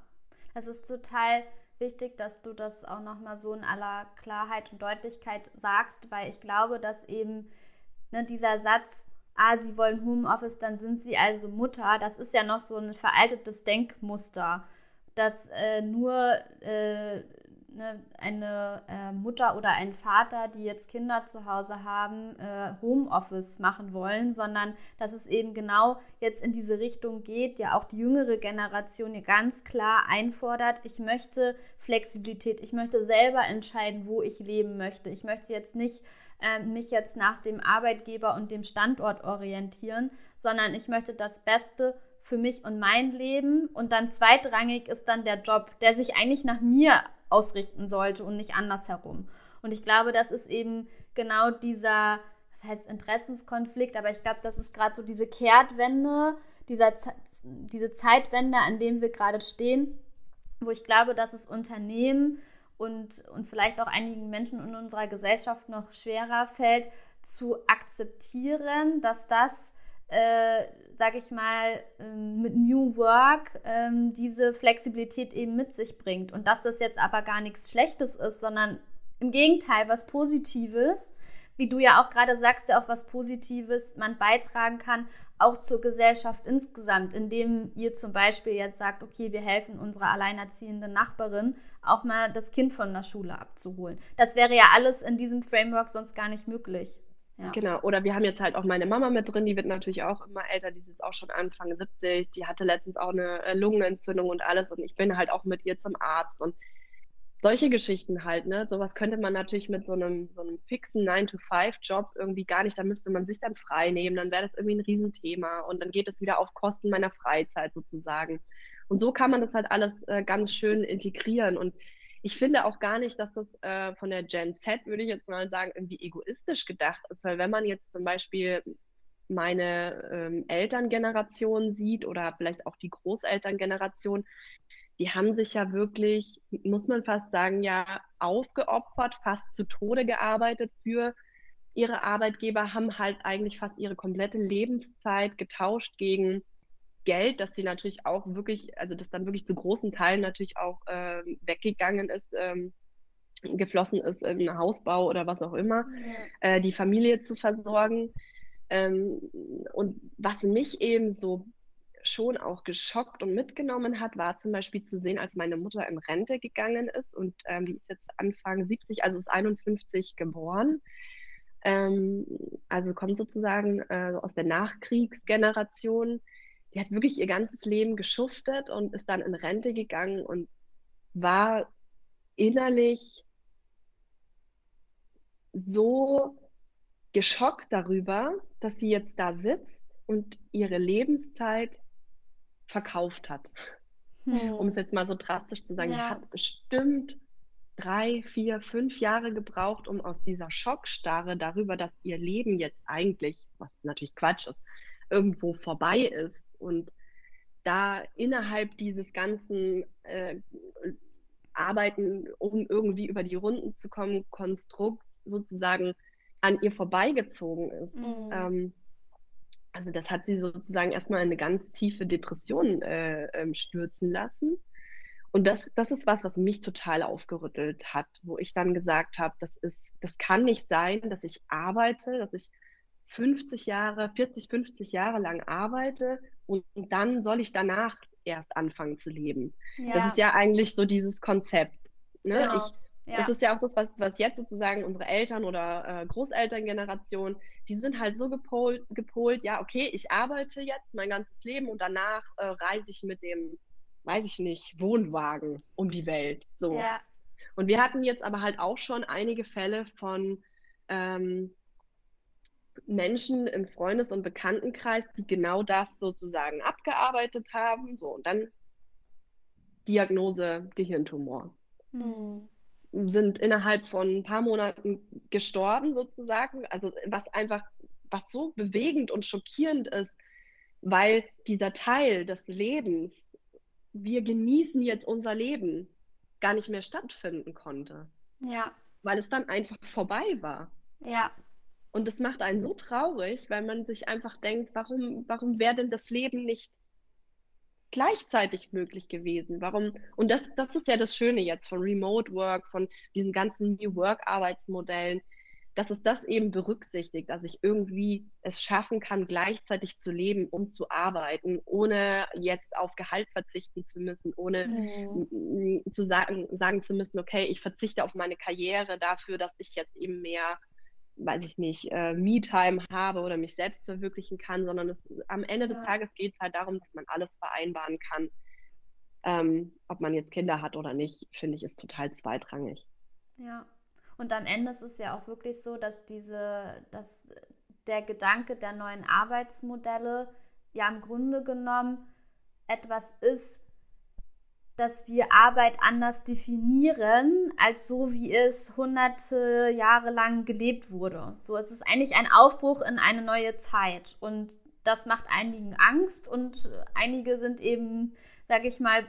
es ist total wichtig, dass du das auch nochmal so in aller Klarheit und Deutlichkeit sagst, weil ich glaube, dass eben ne, dieser Satz, ah, sie wollen Homeoffice, dann sind sie also Mutter, das ist ja noch so ein veraltetes Denkmuster, dass äh, nur äh, ne, eine äh, Mutter oder ein Vater, die jetzt Kinder zu Hause haben, äh, Homeoffice machen wollen, sondern dass es eben genau jetzt in diese Richtung geht, ja auch die jüngere Generation hier ganz klar einfordert, ich möchte Flexibilität, ich möchte selber entscheiden, wo ich leben möchte. Ich möchte jetzt nicht äh, mich jetzt nach dem Arbeitgeber und dem Standort orientieren, sondern ich möchte das Beste für mich und mein Leben und dann zweitrangig ist dann der Job, der sich eigentlich nach mir ausrichten sollte und nicht andersherum. Und ich glaube, das ist eben genau dieser, das heißt Interessenskonflikt, aber ich glaube, das ist gerade so diese Kehrtwende, dieser, diese Zeitwende, an dem wir gerade stehen, wo ich glaube, dass es Unternehmen und, und vielleicht auch einigen Menschen in unserer Gesellschaft noch schwerer fällt, zu akzeptieren, dass das äh, sage ich mal, ähm, mit New Work ähm, diese Flexibilität eben mit sich bringt. Und dass das jetzt aber gar nichts Schlechtes ist, sondern im Gegenteil was Positives, wie du ja auch gerade sagst, ja auch was Positives man beitragen kann, auch zur Gesellschaft insgesamt, indem ihr zum Beispiel jetzt sagt, okay, wir helfen unserer alleinerziehenden Nachbarin, auch mal das Kind von der Schule abzuholen. Das wäre ja alles in diesem Framework sonst gar nicht möglich. Ja. Genau. Oder wir haben jetzt halt auch meine Mama mit drin, die wird natürlich auch immer älter, die ist jetzt auch schon Anfang 70, die hatte letztens auch eine äh, Lungenentzündung und alles und ich bin halt auch mit ihr zum Arzt und solche Geschichten halt, ne? Sowas könnte man natürlich mit so einem, so einem fixen 9-to-5-Job irgendwie gar nicht, da müsste man sich dann frei nehmen, dann wäre das irgendwie ein Riesenthema und dann geht es wieder auf Kosten meiner Freizeit sozusagen. Und so kann man das halt alles äh, ganz schön integrieren und ich finde auch gar nicht, dass das äh, von der Gen Z, würde ich jetzt mal sagen, irgendwie egoistisch gedacht ist, weil wenn man jetzt zum Beispiel meine ähm, Elterngeneration sieht oder vielleicht auch die Großelterngeneration, die haben sich ja wirklich, muss man fast sagen, ja aufgeopfert, fast zu Tode gearbeitet für ihre Arbeitgeber, haben halt eigentlich fast ihre komplette Lebenszeit getauscht gegen Geld, dass sie natürlich auch wirklich, also das dann wirklich zu großen Teilen natürlich auch ähm, weggegangen ist, ähm, geflossen ist in Hausbau oder was auch immer, ja. äh, die Familie zu versorgen. Ähm, und was mich eben so schon auch geschockt und mitgenommen hat, war zum Beispiel zu sehen, als meine Mutter in Rente gegangen ist und ähm, die ist jetzt Anfang 70, also ist 51 geboren. Ähm, also kommt sozusagen äh, aus der Nachkriegsgeneration die hat wirklich ihr ganzes Leben geschuftet und ist dann in Rente gegangen und war innerlich so geschockt darüber, dass sie jetzt da sitzt und ihre Lebenszeit verkauft hat. Hm. Um es jetzt mal so drastisch zu sagen, ja. die hat bestimmt drei, vier, fünf Jahre gebraucht, um aus dieser Schockstarre darüber, dass ihr Leben jetzt eigentlich, was natürlich Quatsch ist, irgendwo vorbei ist, und da innerhalb dieses ganzen äh, Arbeiten, um irgendwie über die Runden zu kommen, Konstrukt sozusagen an ihr vorbeigezogen ist. Mhm. Ähm, also das hat sie sozusagen erstmal in eine ganz tiefe Depression äh, ähm, stürzen lassen. Und das, das ist was, was mich total aufgerüttelt hat, wo ich dann gesagt habe, das ist, das kann nicht sein, dass ich arbeite, dass ich 50 Jahre, 40, 50 Jahre lang arbeite und, dann soll ich danach erst anfangen zu leben. Ja. Das ist ja eigentlich so dieses Konzept. Ne? Genau. Ich, ja. Das ist ja auch das, was, was jetzt sozusagen unsere Eltern oder äh, Großelterngeneration, die sind halt so gepolt, gepolt, ja, okay, ich arbeite jetzt mein ganzes Leben und danach äh, reise ich mit dem, weiß ich nicht, Wohnwagen um die Welt. So. Ja. Und wir hatten jetzt aber halt auch schon einige Fälle von ähm, Menschen im Freundes- und Bekanntenkreis, die genau das sozusagen abgearbeitet haben. So, und dann Diagnose Gehirntumor. Hm. Sind innerhalb von ein paar Monaten gestorben sozusagen. Also was einfach, was so bewegend und schockierend ist, weil dieser Teil des Lebens, wir genießen jetzt unser Leben, gar nicht mehr stattfinden konnte. Ja. Weil es dann einfach vorbei war. Ja. Und das macht einen so traurig, weil man sich einfach denkt, warum, warum wäre denn das Leben nicht gleichzeitig möglich gewesen? Warum? Und das, das ist ja das Schöne jetzt von Remote Work, von diesen ganzen New Work Arbeitsmodellen. dass es das eben berücksichtigt, dass ich irgendwie es schaffen kann, gleichzeitig zu leben und zu arbeiten, ohne jetzt auf Gehalt verzichten zu müssen, ohne mhm. zu sagen, sagen zu müssen, okay, ich verzichte auf meine Karriere dafür, dass ich jetzt eben mehr, weiß ich nicht, äh, Me-Time habe oder mich selbst verwirklichen kann, sondern es, am Ende des Tages geht es halt darum, dass man alles vereinbaren kann. Ähm, ob man jetzt Kinder hat oder nicht, finde ich, ist total zweitrangig. Ja, und am Ende ist es ja auch wirklich so, dass diese, dass der Gedanke der neuen Arbeitsmodelle ja im Grunde genommen etwas ist, dass wir Arbeit anders definieren, als so wie es hunderte Jahre lang gelebt wurde. So, es ist eigentlich ein Aufbruch in eine neue Zeit. Und das macht einigen Angst und einige sind eben, sage ich mal,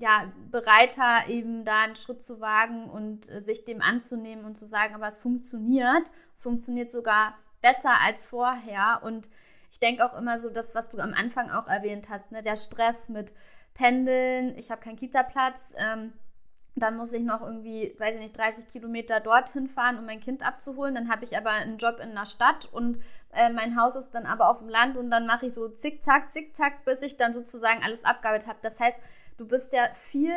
ja, bereiter, eben da einen Schritt zu wagen und äh, sich dem anzunehmen und zu sagen, aber es funktioniert. Es funktioniert sogar besser als vorher. Und ich denke auch immer so, das, was du am Anfang auch erwähnt hast, ne, der Stress mit Pendeln, ich habe keinen Kita-Platz, ähm, dann muss ich noch irgendwie, weiß ich nicht, 30 Kilometer dorthin fahren, um mein Kind abzuholen. Dann habe ich aber einen Job in einer Stadt und äh, mein Haus ist dann aber auf dem Land und dann mache ich so zickzack, zickzack, bis ich dann sozusagen alles abgearbeitet habe. Das heißt, du bist ja viel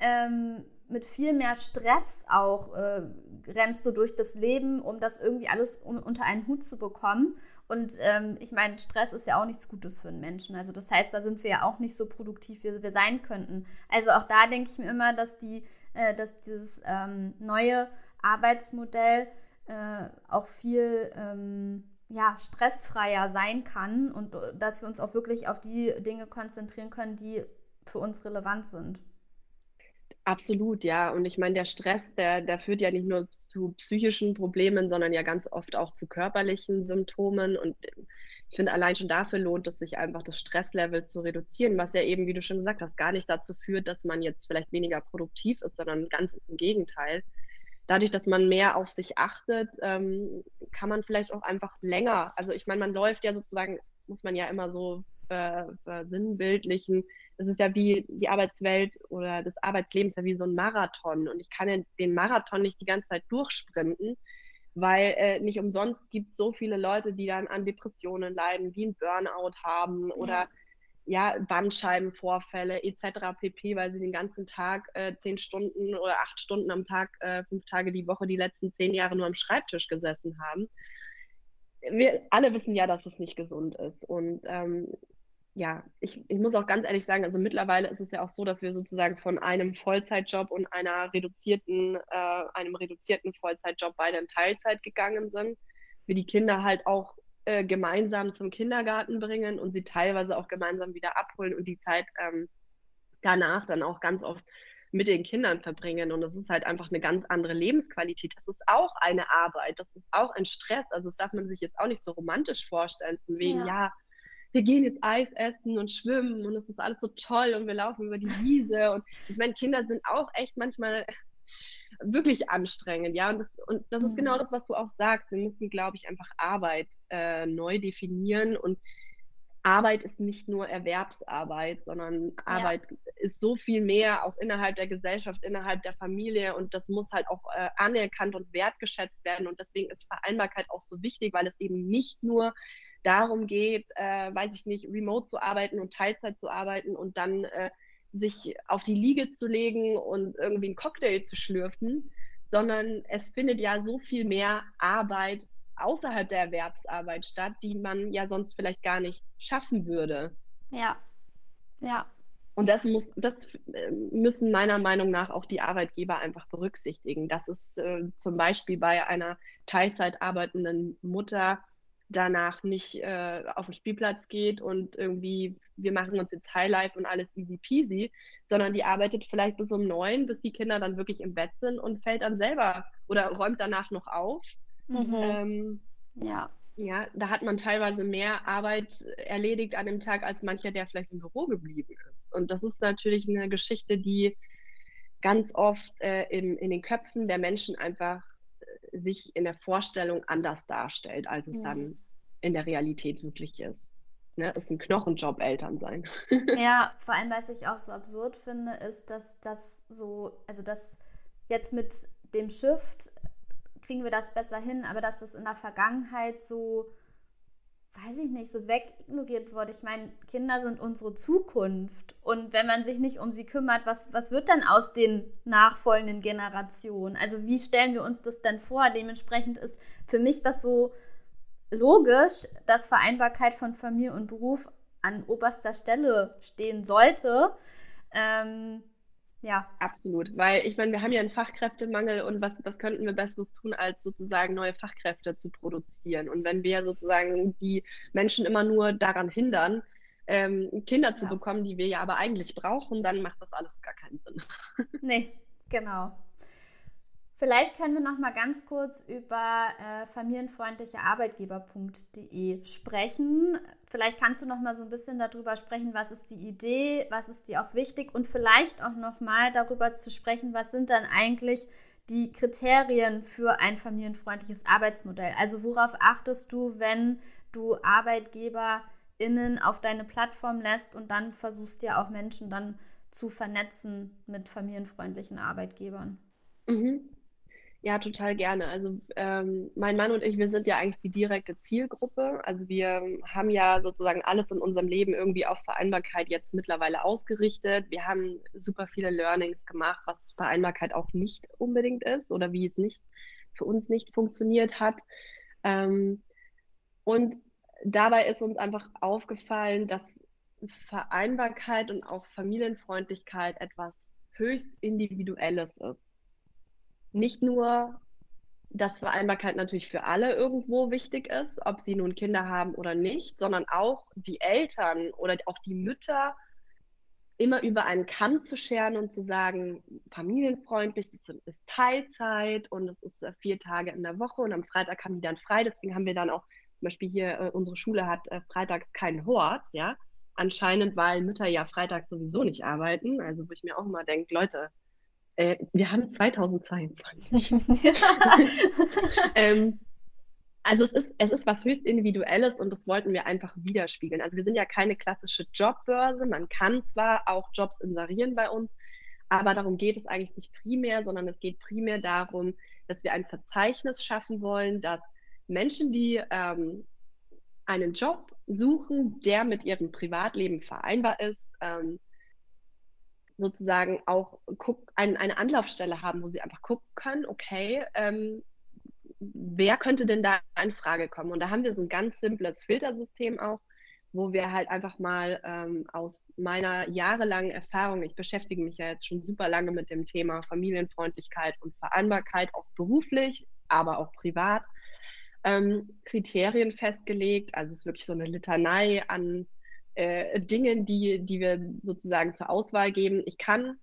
ähm, mit viel mehr Stress auch äh, rennst du durch das Leben, um das irgendwie alles um, unter einen Hut zu bekommen. Und ähm, ich meine, Stress ist ja auch nichts Gutes für einen Menschen. Also das heißt, da sind wir ja auch nicht so produktiv, wie wir sein könnten. Also auch da denke ich mir immer, dass die, äh, dass dieses ähm, neue Arbeitsmodell äh, auch viel ähm, ja, stressfreier sein kann und äh, dass wir uns auch wirklich auf die Dinge konzentrieren können, die für uns relevant sind. Absolut, ja. Und ich meine, der Stress, der, der führt ja nicht nur zu psychischen Problemen, sondern ja ganz oft auch zu körperlichen Symptomen. Und ich finde, allein schon dafür lohnt es sich einfach, das Stresslevel zu reduzieren, was ja eben, wie du schon gesagt hast, gar nicht dazu führt, dass man jetzt vielleicht weniger produktiv ist, sondern ganz im Gegenteil. Dadurch, dass man mehr auf sich achtet, ähm, kann man vielleicht auch einfach länger, also ich meine, man läuft ja sozusagen, muss man ja immer so versinnbildlichen. Es ist ja wie die Arbeitswelt oder das Arbeitsleben ist ja wie so ein Marathon und ich kann den Marathon nicht die ganze Zeit durchsprinten, weil äh, nicht umsonst gibt es so viele Leute, die dann an Depressionen leiden, die einen Burnout haben oder ja, ja Bandscheibenvorfälle etc. pp, weil sie den ganzen Tag äh, zehn Stunden oder acht Stunden am Tag, äh, fünf Tage die Woche, die letzten zehn Jahre nur am Schreibtisch gesessen haben. Wir alle wissen ja, dass es nicht gesund ist. Und ähm, ja, ich, ich muss auch ganz ehrlich sagen, also mittlerweile ist es ja auch so, dass wir sozusagen von einem Vollzeitjob und einer reduzierten, äh, einem reduzierten Vollzeitjob beide in Teilzeit gegangen sind. Wir die Kinder halt auch äh, gemeinsam zum Kindergarten bringen und sie teilweise auch gemeinsam wieder abholen und die Zeit ähm, danach dann auch ganz oft mit den Kindern verbringen. Und das ist halt einfach eine ganz andere Lebensqualität. Das ist auch eine Arbeit, das ist auch ein Stress. Also das darf man sich jetzt auch nicht so romantisch vorstellen, von wegen, ja, ja wir gehen jetzt Eis essen und schwimmen und es ist alles so toll und wir laufen über die Wiese. Und ich meine, Kinder sind auch echt manchmal <laughs> wirklich anstrengend, ja. Und das, und das ist genau mhm. das, was du auch sagst. Wir müssen, glaube ich, einfach Arbeit äh, neu definieren und Arbeit ist nicht nur Erwerbsarbeit, sondern Arbeit ja. ist so viel mehr, auch innerhalb der Gesellschaft, innerhalb der Familie und das muss halt auch äh, anerkannt und wertgeschätzt werden und deswegen ist Vereinbarkeit auch so wichtig, weil es eben nicht nur darum geht, äh, weiß ich nicht, remote zu arbeiten und Teilzeit zu arbeiten und dann äh, sich auf die Liege zu legen und irgendwie einen Cocktail zu schlürfen, sondern es findet ja so viel mehr Arbeit außerhalb der Erwerbsarbeit statt, die man ja sonst vielleicht gar nicht schaffen würde. Ja, ja. Und das muss, das äh, müssen meiner Meinung nach auch die Arbeitgeber einfach berücksichtigen. Dass es äh, zum Beispiel bei einer Teilzeit arbeitenden Mutter danach nicht äh, auf den Spielplatz geht und irgendwie, wir machen uns jetzt Highlife und alles easy peasy, sondern die arbeitet vielleicht bis um neun, bis die Kinder dann wirklich im Bett sind und fällt dann selber oder räumt danach noch auf. Mhm. Ähm, ja. Ja, da hat man teilweise mehr Arbeit erledigt an dem Tag als mancher, der vielleicht im Büro geblieben ist. Und das ist natürlich eine Geschichte, die ganz oft äh, in, in den Köpfen der Menschen einfach sich in der Vorstellung anders darstellt, als es ja. dann in der Realität wirklich ist. Ne, ist ein Knochenjob, Eltern sein. <laughs> ja, vor allem, was ich auch so absurd finde, ist, dass das so, also dass jetzt mit dem Shift kriegen wir das besser hin, aber dass das in der Vergangenheit so, weiß ich nicht, so wegignoriert wurde. Ich meine, Kinder sind unsere Zukunft. Und wenn man sich nicht um sie kümmert, was, was wird dann aus den nachfolgenden Generationen? Also wie stellen wir uns das denn vor? Dementsprechend ist für mich das so logisch, dass Vereinbarkeit von Familie und Beruf an oberster Stelle stehen sollte. Ähm, ja. Absolut, weil ich meine, wir haben ja einen Fachkräftemangel und was, was könnten wir Besseres tun, als sozusagen neue Fachkräfte zu produzieren? Und wenn wir sozusagen die Menschen immer nur daran hindern, ähm, Kinder ja. zu bekommen, die wir ja aber eigentlich brauchen, dann macht das alles gar keinen Sinn. <laughs> Nee, genau. Vielleicht können wir noch mal ganz kurz über äh, familienfreundlichearbeitgeber.de sprechen. Vielleicht kannst du noch mal so ein bisschen darüber sprechen, was ist die Idee, was ist dir auch wichtig und vielleicht auch noch mal darüber zu sprechen, was sind dann eigentlich die Kriterien für ein familienfreundliches Arbeitsmodell. Also worauf achtest du, wenn du ArbeitgeberInnen auf deine Plattform lässt und dann versuchst ja auch Menschen dann zu vernetzen mit familienfreundlichen Arbeitgebern? Mhm. Ja, total gerne. Also ähm, mein Mann und ich, wir sind ja eigentlich die direkte Zielgruppe. Also wir haben ja sozusagen alles in unserem Leben irgendwie auf Vereinbarkeit jetzt mittlerweile ausgerichtet. Wir haben super viele Learnings gemacht, was Vereinbarkeit auch nicht unbedingt ist oder wie es nicht für uns nicht funktioniert hat. Ähm, und dabei ist uns einfach aufgefallen, dass Vereinbarkeit und auch Familienfreundlichkeit etwas höchst Individuelles ist nicht nur, dass Vereinbarkeit natürlich für alle irgendwo wichtig ist, ob sie nun Kinder haben oder nicht, sondern auch die Eltern oder auch die Mütter immer über einen Kamm zu scheren und zu sagen, familienfreundlich, das ist Teilzeit und es ist äh, vier Tage in der Woche und am Freitag haben die dann frei. Deswegen haben wir dann auch zum Beispiel hier, äh, unsere Schule hat äh, freitags keinen Hort, ja. Anscheinend, weil Mütter ja freitags sowieso nicht arbeiten. Also wo ich mir auch immer denke, Leute, äh, wir haben 2022. <laughs> ähm, also es ist, es ist was höchst Individuelles und das wollten wir einfach widerspiegeln. Also wir sind ja keine klassische Jobbörse. Man kann zwar auch Jobs inserieren bei uns, aber darum geht es eigentlich nicht primär, sondern es geht primär darum, dass wir ein Verzeichnis schaffen wollen, dass Menschen, die ähm, einen Job suchen, der mit ihrem Privatleben vereinbar ist, ähm, sozusagen auch guck, ein, eine Anlaufstelle haben, wo sie einfach gucken können, okay, ähm, wer könnte denn da in Frage kommen? Und da haben wir so ein ganz simples Filtersystem auch, wo wir halt einfach mal ähm, aus meiner jahrelangen Erfahrung, ich beschäftige mich ja jetzt schon super lange mit dem Thema Familienfreundlichkeit und Vereinbarkeit, auch beruflich, aber auch privat, ähm, Kriterien festgelegt. Also es ist wirklich so eine Litanei an äh, Dingen, die, die wir sozusagen zur Auswahl geben. Ich kann,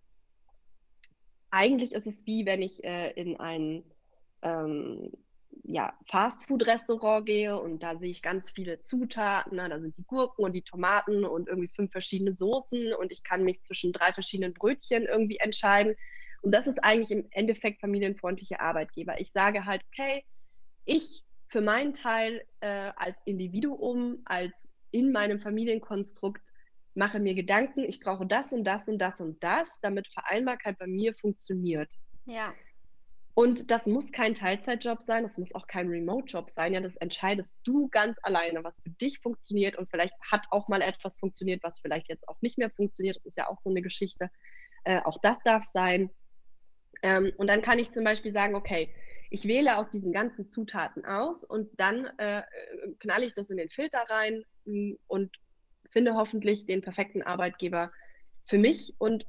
eigentlich ist es wie wenn ich äh, in ein ähm, ja, Fastfood-Restaurant gehe und da sehe ich ganz viele Zutaten. Na, da sind die Gurken und die Tomaten und irgendwie fünf verschiedene Soßen und ich kann mich zwischen drei verschiedenen Brötchen irgendwie entscheiden. Und das ist eigentlich im Endeffekt familienfreundliche Arbeitgeber. Ich sage halt, okay, ich für meinen Teil äh, als Individuum, als in meinem Familienkonstrukt mache mir Gedanken, ich brauche das und das und das und das, damit Vereinbarkeit bei mir funktioniert. Ja. Und das muss kein Teilzeitjob sein, das muss auch kein Remote-Job sein. Ja, das entscheidest du ganz alleine, was für dich funktioniert. Und vielleicht hat auch mal etwas funktioniert, was vielleicht jetzt auch nicht mehr funktioniert. Das ist ja auch so eine Geschichte. Äh, auch das darf sein. Ähm, und dann kann ich zum Beispiel sagen, okay, ich wähle aus diesen ganzen Zutaten aus und dann äh, knalle ich das in den Filter rein mm, und finde hoffentlich den perfekten Arbeitgeber für mich und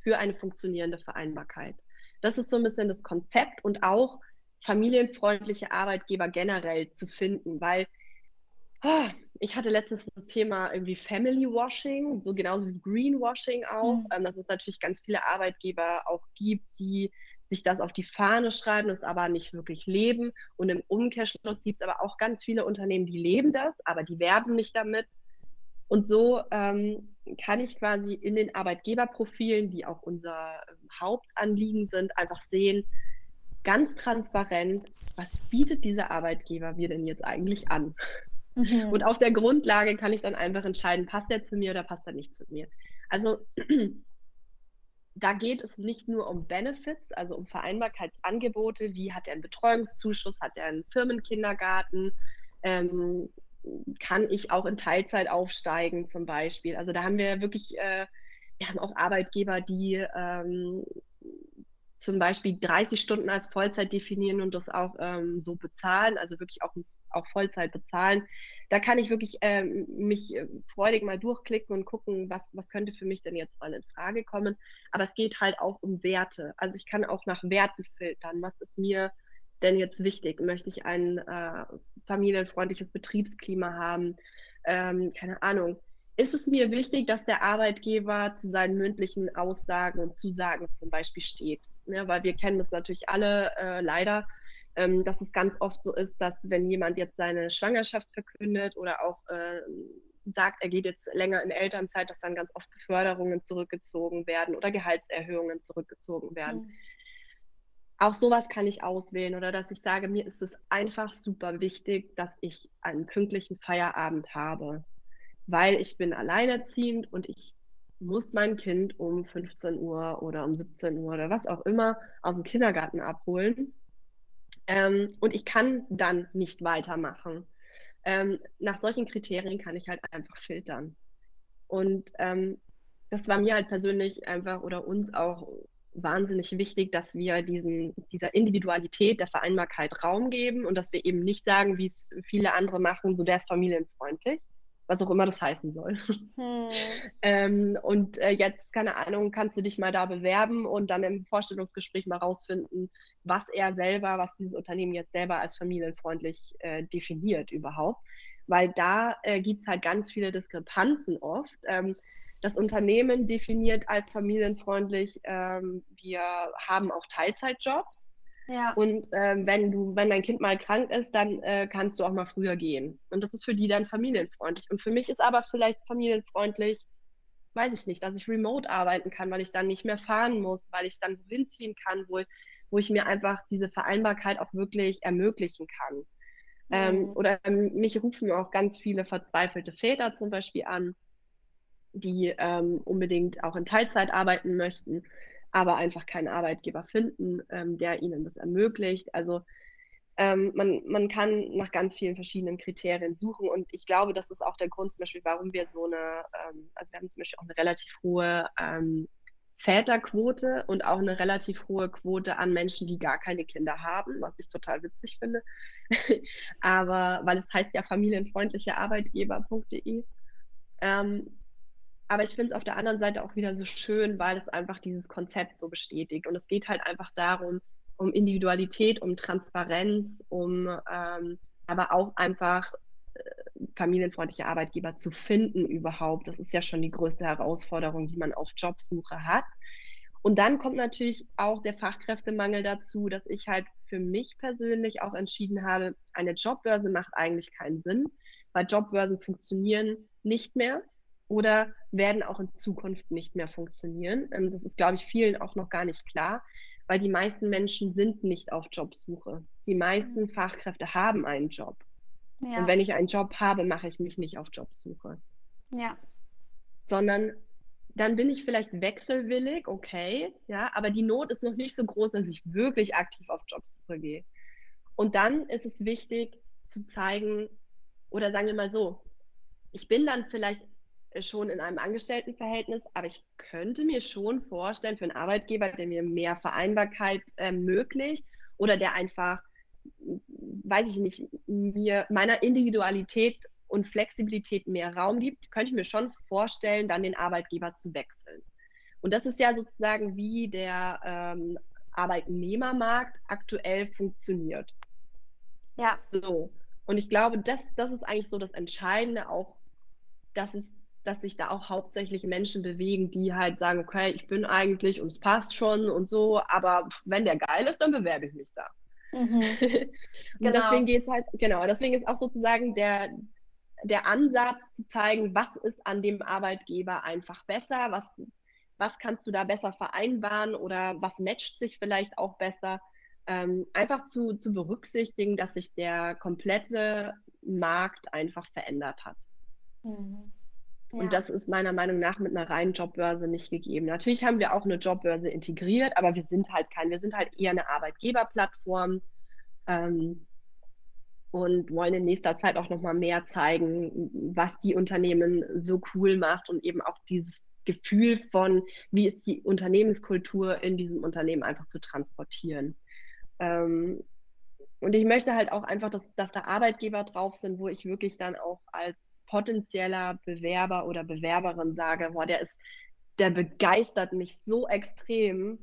für eine funktionierende Vereinbarkeit. Das ist so ein bisschen das Konzept und auch familienfreundliche Arbeitgeber generell zu finden, weil oh, ich hatte letztes das Thema irgendwie Family Washing, so genauso wie Greenwashing auch, mhm. ähm, dass es natürlich ganz viele Arbeitgeber auch gibt, die sich das auf die Fahne schreiben, das aber nicht wirklich leben. Und im Umkehrschluss gibt es aber auch ganz viele Unternehmen, die leben das, aber die werben nicht damit. Und so ähm, kann ich quasi in den Arbeitgeberprofilen, die auch unser ähm, Hauptanliegen sind, einfach sehen, ganz transparent, was bietet dieser Arbeitgeber mir denn jetzt eigentlich an? Mhm. Und auf der Grundlage kann ich dann einfach entscheiden, passt der zu mir oder passt er nicht zu mir. Also da geht es nicht nur um Benefits, also um Vereinbarkeitsangebote, wie hat er einen Betreuungszuschuss, hat er einen Firmenkindergarten, ähm, kann ich auch in Teilzeit aufsteigen zum Beispiel. Also da haben wir wirklich, äh, wir haben auch Arbeitgeber, die ähm, zum Beispiel 30 Stunden als Vollzeit definieren und das auch ähm, so bezahlen, also wirklich auch, auch Vollzeit bezahlen. Da kann ich wirklich ähm, mich äh, freudig mal durchklicken und gucken, was, was könnte für mich denn jetzt mal in Frage kommen. Aber es geht halt auch um Werte. Also ich kann auch nach Werten filtern. Was ist mir denn jetzt wichtig? Möchte ich ein äh, familienfreundliches Betriebsklima haben? Ähm, keine Ahnung ist es mir wichtig, dass der Arbeitgeber zu seinen mündlichen Aussagen und Zusagen zum Beispiel steht. Ja, ne, weil wir kennen das natürlich alle äh, leider, ähm, dass es ganz oft so ist, dass wenn jemand jetzt seine Schwangerschaft verkündet oder auch äh, sagt, er geht jetzt länger in Elternzeit, dass dann ganz oft Beförderungen zurückgezogen werden oder Gehaltserhöhungen zurückgezogen werden. Mhm. Auch sowas kann ich auswählen oder dass ich sage, mir ist es einfach super wichtig, dass ich einen pünktlichen Feierabend habe weil ich bin alleinerziehend und ich muss mein Kind um 15 Uhr oder um 17 Uhr oder was auch immer aus dem Kindergarten abholen. Ähm, und ich kann dann nicht weitermachen. Ähm, nach solchen Kriterien kann ich halt einfach filtern. Und ähm, das war mir halt persönlich einfach oder uns auch wahnsinnig wichtig, dass wir diesen, dieser Individualität der Vereinbarkeit Raum geben und dass wir eben nicht sagen, wie es viele andere machen, so der ist familienfreundlich, was auch immer das heißen soll. Hm. <laughs> ähm, und äh, jetzt, keine Ahnung, kannst du dich mal da bewerben und dann im Vorstellungsgespräch mal rausfinden, was er selber, was dieses Unternehmen jetzt selber als familienfreundlich äh, definiert überhaupt. Weil da äh, gibt es halt ganz viele Diskrepanzen oft. Ähm, das Unternehmen definiert als familienfreundlich, ähm, wir haben auch Teilzeitjobs ja. Und ähm, wenn du, wenn dein Kind mal krank ist, dann äh, kannst du auch mal früher gehen. Und das ist für die dann familienfreundlich. Und für mich ist aber vielleicht familienfreundlich, weiß ich nicht, dass ich remote arbeiten kann, weil ich dann nicht mehr fahren muss, weil ich dann wohin ziehen kann, wo, wo ich mir einfach diese Vereinbarkeit auch wirklich ermöglichen kann. Ähm, mhm. Ähm, oder ähm, mich rufen auch ganz viele verzweifelte Väter zum Beispiel an, die ähm, unbedingt auch in Teilzeit arbeiten möchten aber einfach keinen Arbeitgeber finden, ähm, der ihnen das ermöglicht. Also ähm, man, man kann nach ganz vielen verschiedenen Kriterien suchen und ich glaube, das ist auch der Grund zum Beispiel, warum wir so eine, ähm, also wir haben zum Beispiel auch eine relativ hohe ähm, Väterquote und auch eine relativ hohe Quote an Menschen, die gar keine Kinder haben, was ich total witzig finde. <laughs> Aber weil es heißt ja familienfreundliche Arbeitgeber.de. Ähm, aber ich finde es auf der anderen Seite auch wieder so schön, weil es einfach dieses Konzept so bestätigt. Und es geht halt einfach darum, um Individualität, um Transparenz, um ähm, aber auch einfach äh, familienfreundliche Arbeitgeber zu finden überhaupt. Das ist ja schon die größte Herausforderung, die man auf Jobsuche hat. Und dann kommt natürlich auch der Fachkräftemangel dazu, dass ich halt für mich persönlich auch entschieden habe, eine Jobbörse macht eigentlich keinen Sinn, weil Jobbörsen funktionieren nicht mehr oder werden auch in Zukunft nicht mehr funktionieren. Ähm, das ist, glaube ich, vielen auch noch gar nicht klar, weil die meisten Menschen sind nicht auf Jobsuche. Die meisten mhm. Fachkräfte haben einen Job. Ja. Und wenn ich einen Job habe, mache ich mich nicht auf Jobsuche. Ja. Sondern dann bin ich vielleicht wechselwillig, okay, ja, aber die Not ist noch nicht so groß, dass ich wirklich aktiv auf Jobsuche gehe. Und dann ist es wichtig zu zeigen, oder sagen wir mal so, ich bin dann vielleicht schon in einem Angestelltenverhältnis, aber ich könnte mir schon vorstellen, für einen Arbeitgeber, der mir mehr Vereinbarkeit ermöglicht oder der einfach, weiß ich nicht, mir meiner Individualität und Flexibilität mehr Raum gibt, könnte ich mir schon vorstellen, dann den Arbeitgeber zu wechseln. Und das ist ja sozusagen, wie der ähm, Arbeitnehmermarkt aktuell funktioniert. Ja. So. Und ich glaube, das, das ist eigentlich so das Entscheidende auch, dass es dass sich da auch hauptsächlich Menschen bewegen, die halt sagen, okay, ich bin eigentlich und es passt schon und so, aber wenn der geil ist, dann bewerbe ich mich da. Mhm. <laughs> genau. deswegen geht es halt, genau, deswegen ist auch sozusagen der, der Ansatz zu zeigen, was ist an dem Arbeitgeber einfach besser, was, was kannst du da besser vereinbaren oder was matcht sich vielleicht auch besser. Ähm, einfach zu, zu berücksichtigen, dass sich der komplette Markt einfach verändert hat. Mhm. Ja. Und das ist meiner Meinung nach mit einer reinen Jobbörse nicht gegeben. Natürlich haben wir auch eine Jobbörse integriert, aber wir sind halt kein, wir sind halt eher eine Arbeitgeberplattform ähm, und wollen in nächster Zeit auch nochmal mehr zeigen, was die Unternehmen so cool macht und eben auch dieses Gefühl von, wie ist die Unternehmenskultur in diesem Unternehmen einfach zu transportieren. Ähm, und ich möchte halt auch einfach, dass, dass da Arbeitgeber drauf sind, wo ich wirklich dann auch als potenzieller Bewerber oder Bewerberin sage, boah, der ist, der begeistert mich so extrem,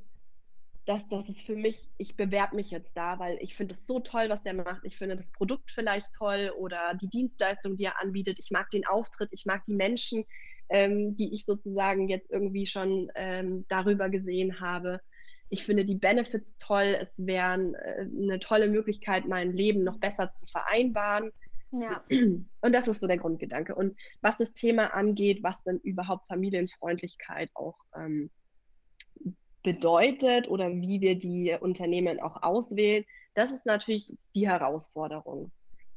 dass das ist für mich, ich bewerbe mich jetzt da, weil ich finde es so toll, was der macht. Ich finde das Produkt vielleicht toll oder die Dienstleistung, die er anbietet. Ich mag den Auftritt, ich mag die Menschen, ähm, die ich sozusagen jetzt irgendwie schon ähm, darüber gesehen habe. Ich finde die Benefits toll. Es wäre äh, eine tolle Möglichkeit, mein Leben noch besser zu vereinbaren. Ja. <clears throat> Und das ist so der Grundgedanke. Und was das Thema angeht, was denn überhaupt Familienfreundlichkeit auch ähm, bedeutet oder wie wir die Unternehmen auch auswählen, das ist natürlich die Herausforderung.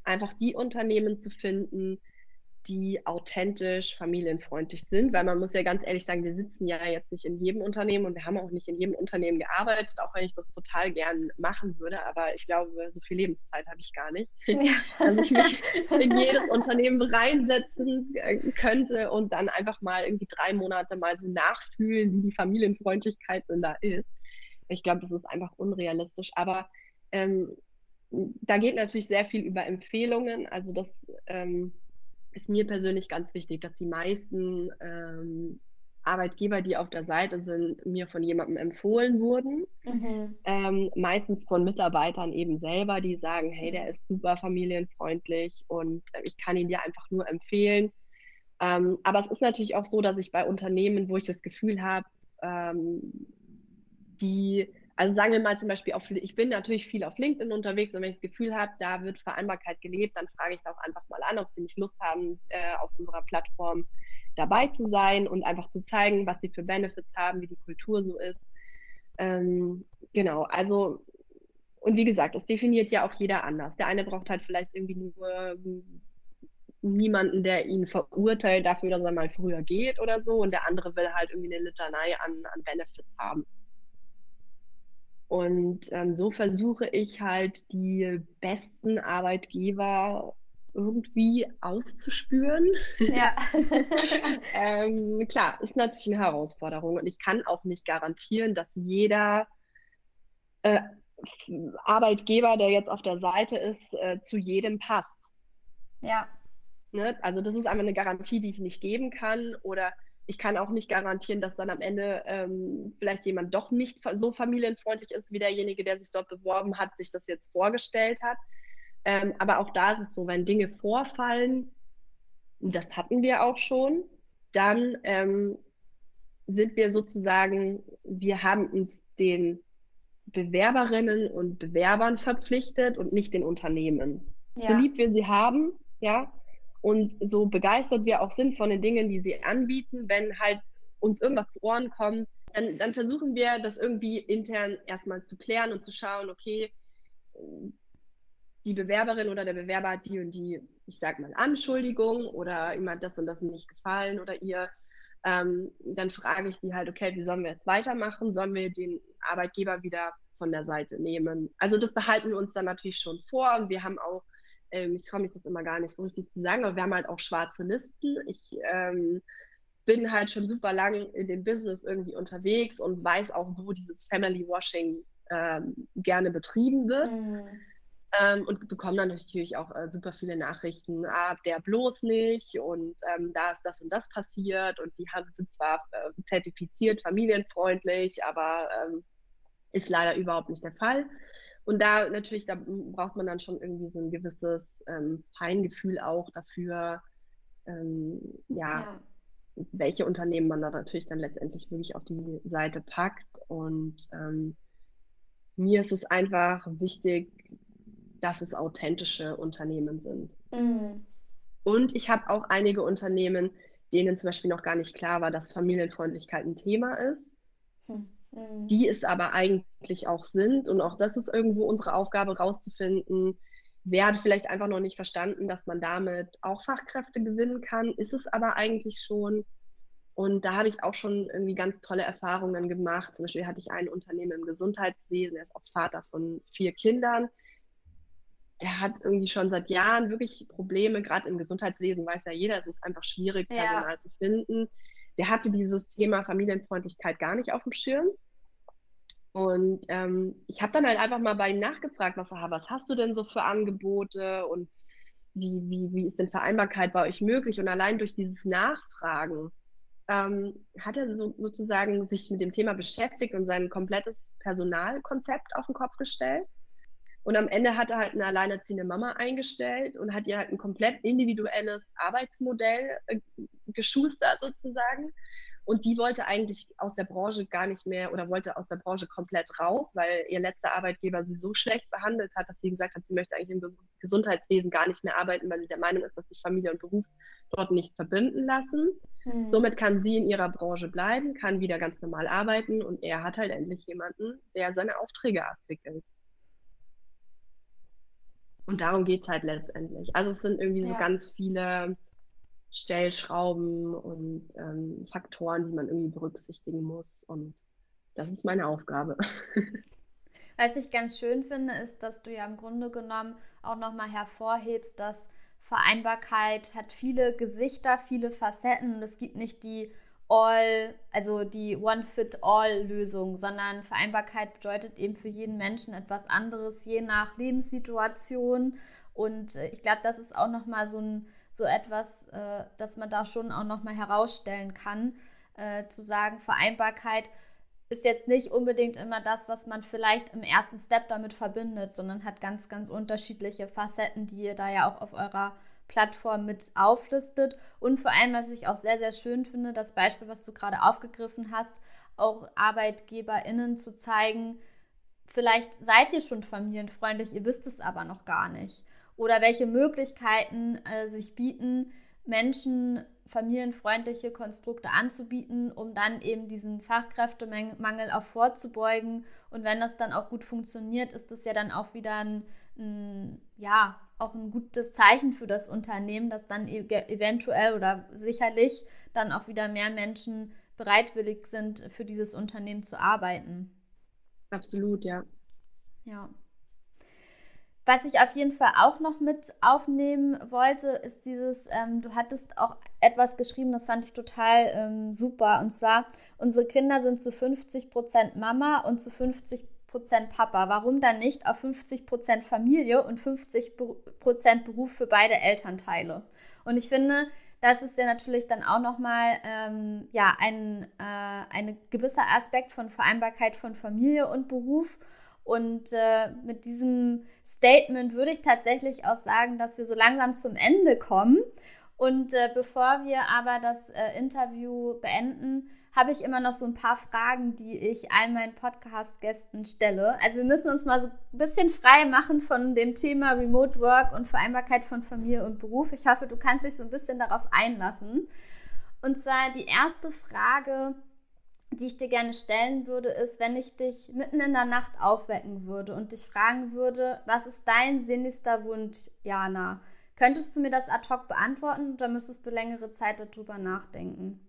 Einfach die Unternehmen zu finden, die authentisch familienfreundlich sind, weil man muss ja ganz ehrlich sagen, wir sitzen ja jetzt nicht in jedem Unternehmen und wir haben auch nicht in jedem Unternehmen gearbeitet, auch wenn ich das total gern machen würde, aber ich glaube, so viel Lebenszeit habe ich gar nicht, ja. <laughs> dass ich mich in jedes Unternehmen reinsetzen äh, könnte und dann einfach mal irgendwie drei Monate mal so nachfühlen, wie die Familienfreundlichkeit denn da ist. Ich glaube, das ist einfach unrealistisch, aber ähm, da geht natürlich sehr viel über Empfehlungen, also das ähm, ist mir persönlich ganz wichtig, dass die meisten ähm, Arbeitgeber, die auf der Seite sind, mir von jemandem empfohlen wurden. Mhm. Ähm, meistens von Mitarbeitern eben selber, die sagen, hey, der ist super familienfreundlich und äh, ich kann ihn dir einfach nur empfehlen. Ähm, aber es ist natürlich auch so, dass ich bei Unternehmen, wo ich das Gefühl habe, ähm, die also sagen wir mal zum Beispiel, auf, ich bin natürlich viel auf LinkedIn unterwegs und wenn ich das Gefühl habe, da wird Vereinbarkeit gelebt, dann frage ich da auch einfach mal an, ob sie nicht Lust haben, äh, auf unserer Plattform dabei zu sein und einfach zu zeigen, was sie für Benefits haben, wie die Kultur so ist. Ähm, genau, also und wie gesagt, das definiert ja auch jeder anders. Der eine braucht halt vielleicht irgendwie nur niemanden, der ihn verurteilt dafür, dass er mal früher geht oder so. Und der andere will halt irgendwie eine Litanei an, an Benefits haben. Und ähm, so versuche ich halt die besten Arbeitgeber irgendwie aufzuspüren. Ja. <laughs> ähm, klar, ist natürlich eine Herausforderung und ich kann auch nicht garantieren, dass jeder äh, Arbeitgeber, der jetzt auf der Seite ist, äh, zu jedem passt. Ja. Ne? Also das ist einfach eine Garantie, die ich nicht geben kann oder ich kann auch nicht garantieren, dass dann am Ende ähm, vielleicht jemand doch nicht so familienfreundlich ist, wie derjenige, der sich dort beworben hat, sich das jetzt vorgestellt hat. Ähm, aber auch da ist es so, wenn Dinge vorfallen, das hatten wir auch schon, dann ähm, sind wir sozusagen, wir haben uns den Bewerberinnen und Bewerbern verpflichtet und nicht den Unternehmen. Ja. So lieb wir sie haben, ja, und so begeistert wir auch sind von den Dingen, die sie anbieten, wenn halt uns irgendwas zu Ohren kommt, dann, dann versuchen wir das irgendwie intern erstmal zu klären und zu schauen, okay, die Bewerberin oder der Bewerber hat die und die, ich sag mal, Anschuldigung oder ihm das und das nicht gefallen oder ihr. Ähm, dann frage ich die halt, okay, wie sollen wir jetzt weitermachen? Sollen wir den Arbeitgeber wieder von der Seite nehmen? Also das behalten wir uns dann natürlich schon vor und wir haben auch ähm, ich traue mich das immer gar nicht so richtig zu sagen, aber wir haben halt auch schwarze Listen. Ich ähm, bin halt schon super lang in dem Business irgendwie unterwegs und weiß auch, wo dieses Family Washing ähm, gerne betrieben wird. Mhm. Ähm, und bekomme dann natürlich auch äh, super viele Nachrichten, ah, der bloß nicht und ähm, da ist das und das passiert und die haben, sind zwar äh, zertifiziert, familienfreundlich, aber ähm, ist leider überhaupt nicht der Fall. Und da natürlich, da braucht man dann schon irgendwie so ein gewisses ähm, Feingefühl auch dafür, ähm, ja, ja, welche Unternehmen man da natürlich dann letztendlich wirklich auf die Seite packt. Und ähm, mir ist es einfach wichtig, dass es authentische Unternehmen sind. Mhm. Und ich habe auch einige Unternehmen, denen zum Beispiel noch gar nicht klar war, dass Familienfreundlichkeit ein Thema ist. Mhm die es aber eigentlich auch sind. Und auch das ist irgendwo unsere Aufgabe, rauszufinden, wer hat vielleicht einfach noch nicht verstanden, dass man damit auch Fachkräfte gewinnen kann, ist es aber eigentlich schon. Und da habe ich auch schon irgendwie ganz tolle Erfahrungen gemacht. Zum Beispiel hatte ich ein Unternehmen im Gesundheitswesen, er ist auch Vater von vier Kindern. Der hat irgendwie schon seit Jahren wirklich Probleme, gerade im Gesundheitswesen weiß ja jeder, es ist einfach schwierig, Personal ja. zu finden. Der hatte dieses Thema Familienfreundlichkeit gar nicht auf dem Schirm. Und ähm, ich habe dann halt einfach mal bei ihm nachgefragt, was, was hast du denn so für Angebote und wie, wie, wie ist denn Vereinbarkeit bei euch möglich? Und allein durch dieses Nachfragen ähm, hat er so, sozusagen sich mit dem Thema beschäftigt und sein komplettes Personalkonzept auf den Kopf gestellt. Und am Ende hat er halt eine alleinerziehende Mama eingestellt und hat ihr halt ein komplett individuelles Arbeitsmodell äh, geschustert sozusagen. Und die wollte eigentlich aus der Branche gar nicht mehr oder wollte aus der Branche komplett raus, weil ihr letzter Arbeitgeber sie so schlecht behandelt hat, dass sie gesagt hat, sie möchte eigentlich im Gesundheitswesen gar nicht mehr arbeiten, weil sie der Meinung ist, dass sich Familie und Beruf dort nicht verbinden lassen. Hm. Somit kann sie in ihrer Branche bleiben, kann wieder ganz normal arbeiten und er hat halt endlich jemanden, der seine Aufträge abwickelt. Und darum geht es halt letztendlich. Also es sind irgendwie ja. so ganz viele Stellschrauben und ähm, Faktoren, die man irgendwie berücksichtigen muss. Und das ist meine Aufgabe. <laughs> Was ich ganz schön finde, ist, dass du ja im Grunde genommen auch nochmal hervorhebst, dass Vereinbarkeit hat viele Gesichter, viele Facetten und es gibt nicht die All, also die One-Fit-All-Lösung, sondern Vereinbarkeit bedeutet eben für jeden Menschen etwas anderes, je nach Lebenssituation. Und äh, ich glaube, das ist auch nochmal so so etwas, äh, dass man da schon auch nochmal herausstellen kann, äh, zu sagen, Vereinbarkeit ist jetzt nicht unbedingt immer das, was man vielleicht im ersten Step damit verbindet, sondern hat ganz, ganz unterschiedliche Facetten, die ihr da ja auch auf eurer Plattform mit auflistet. Und vor allem, was ich auch sehr, sehr schön finde, das Beispiel, was du gerade aufgegriffen hast, auch ArbeitgeberInnen zu zeigen, vielleicht seid ihr schon familienfreundlich, ihr wisst es aber noch gar nicht oder welche Möglichkeiten äh, sich bieten, Menschen familienfreundliche Konstrukte anzubieten, um dann eben diesen Fachkräftemangel auch vorzubeugen. Und wenn das dann auch gut funktioniert, ist das ja dann auch wieder ein, ein ja, auch ein gutes Zeichen für das Unternehmen, dass dann e eventuell oder sicherlich dann auch wieder mehr Menschen bereitwillig sind, für dieses Unternehmen zu arbeiten. Absolut, ja. Ja. Was ich auf jeden Fall auch noch mit aufnehmen wollte, ist dieses, ähm, du hattest auch etwas geschrieben, das fand ich total ähm, super. Und zwar, unsere Kinder sind zu 50 Prozent Mama und zu 50 Prozent Papa. Warum dann nicht auf 50 Prozent Familie und 50 Prozent Beruf für beide Elternteile? Und ich finde, das ist ja natürlich dann auch nochmal ähm, ja, ein äh, ein gewisser Aspekt von Vereinbarkeit von Familie und Beruf. Und äh, mit diesem Statement würde ich tatsächlich auch sagen, dass wir so langsam zum Ende kommen. Und äh, bevor wir aber das äh, Interview beenden, habe ich immer noch so ein paar Fragen, die ich all meinen Podcast-Gästen stelle. Also wir müssen uns mal so ein bisschen frei machen von dem Thema Remote Work und Vereinbarkeit von Familie und Beruf. Ich hoffe, du kannst dich so ein bisschen darauf einlassen. Und zwar die erste Frage, die ich dir gerne stellen würde, ist, wenn ich dich mitten in der Nacht aufwecken würde und dich fragen würde, was ist dein sinnlichster Wunsch, Jana? Könntest du mir das ad hoc beantworten oder müsstest du längere Zeit darüber nachdenken?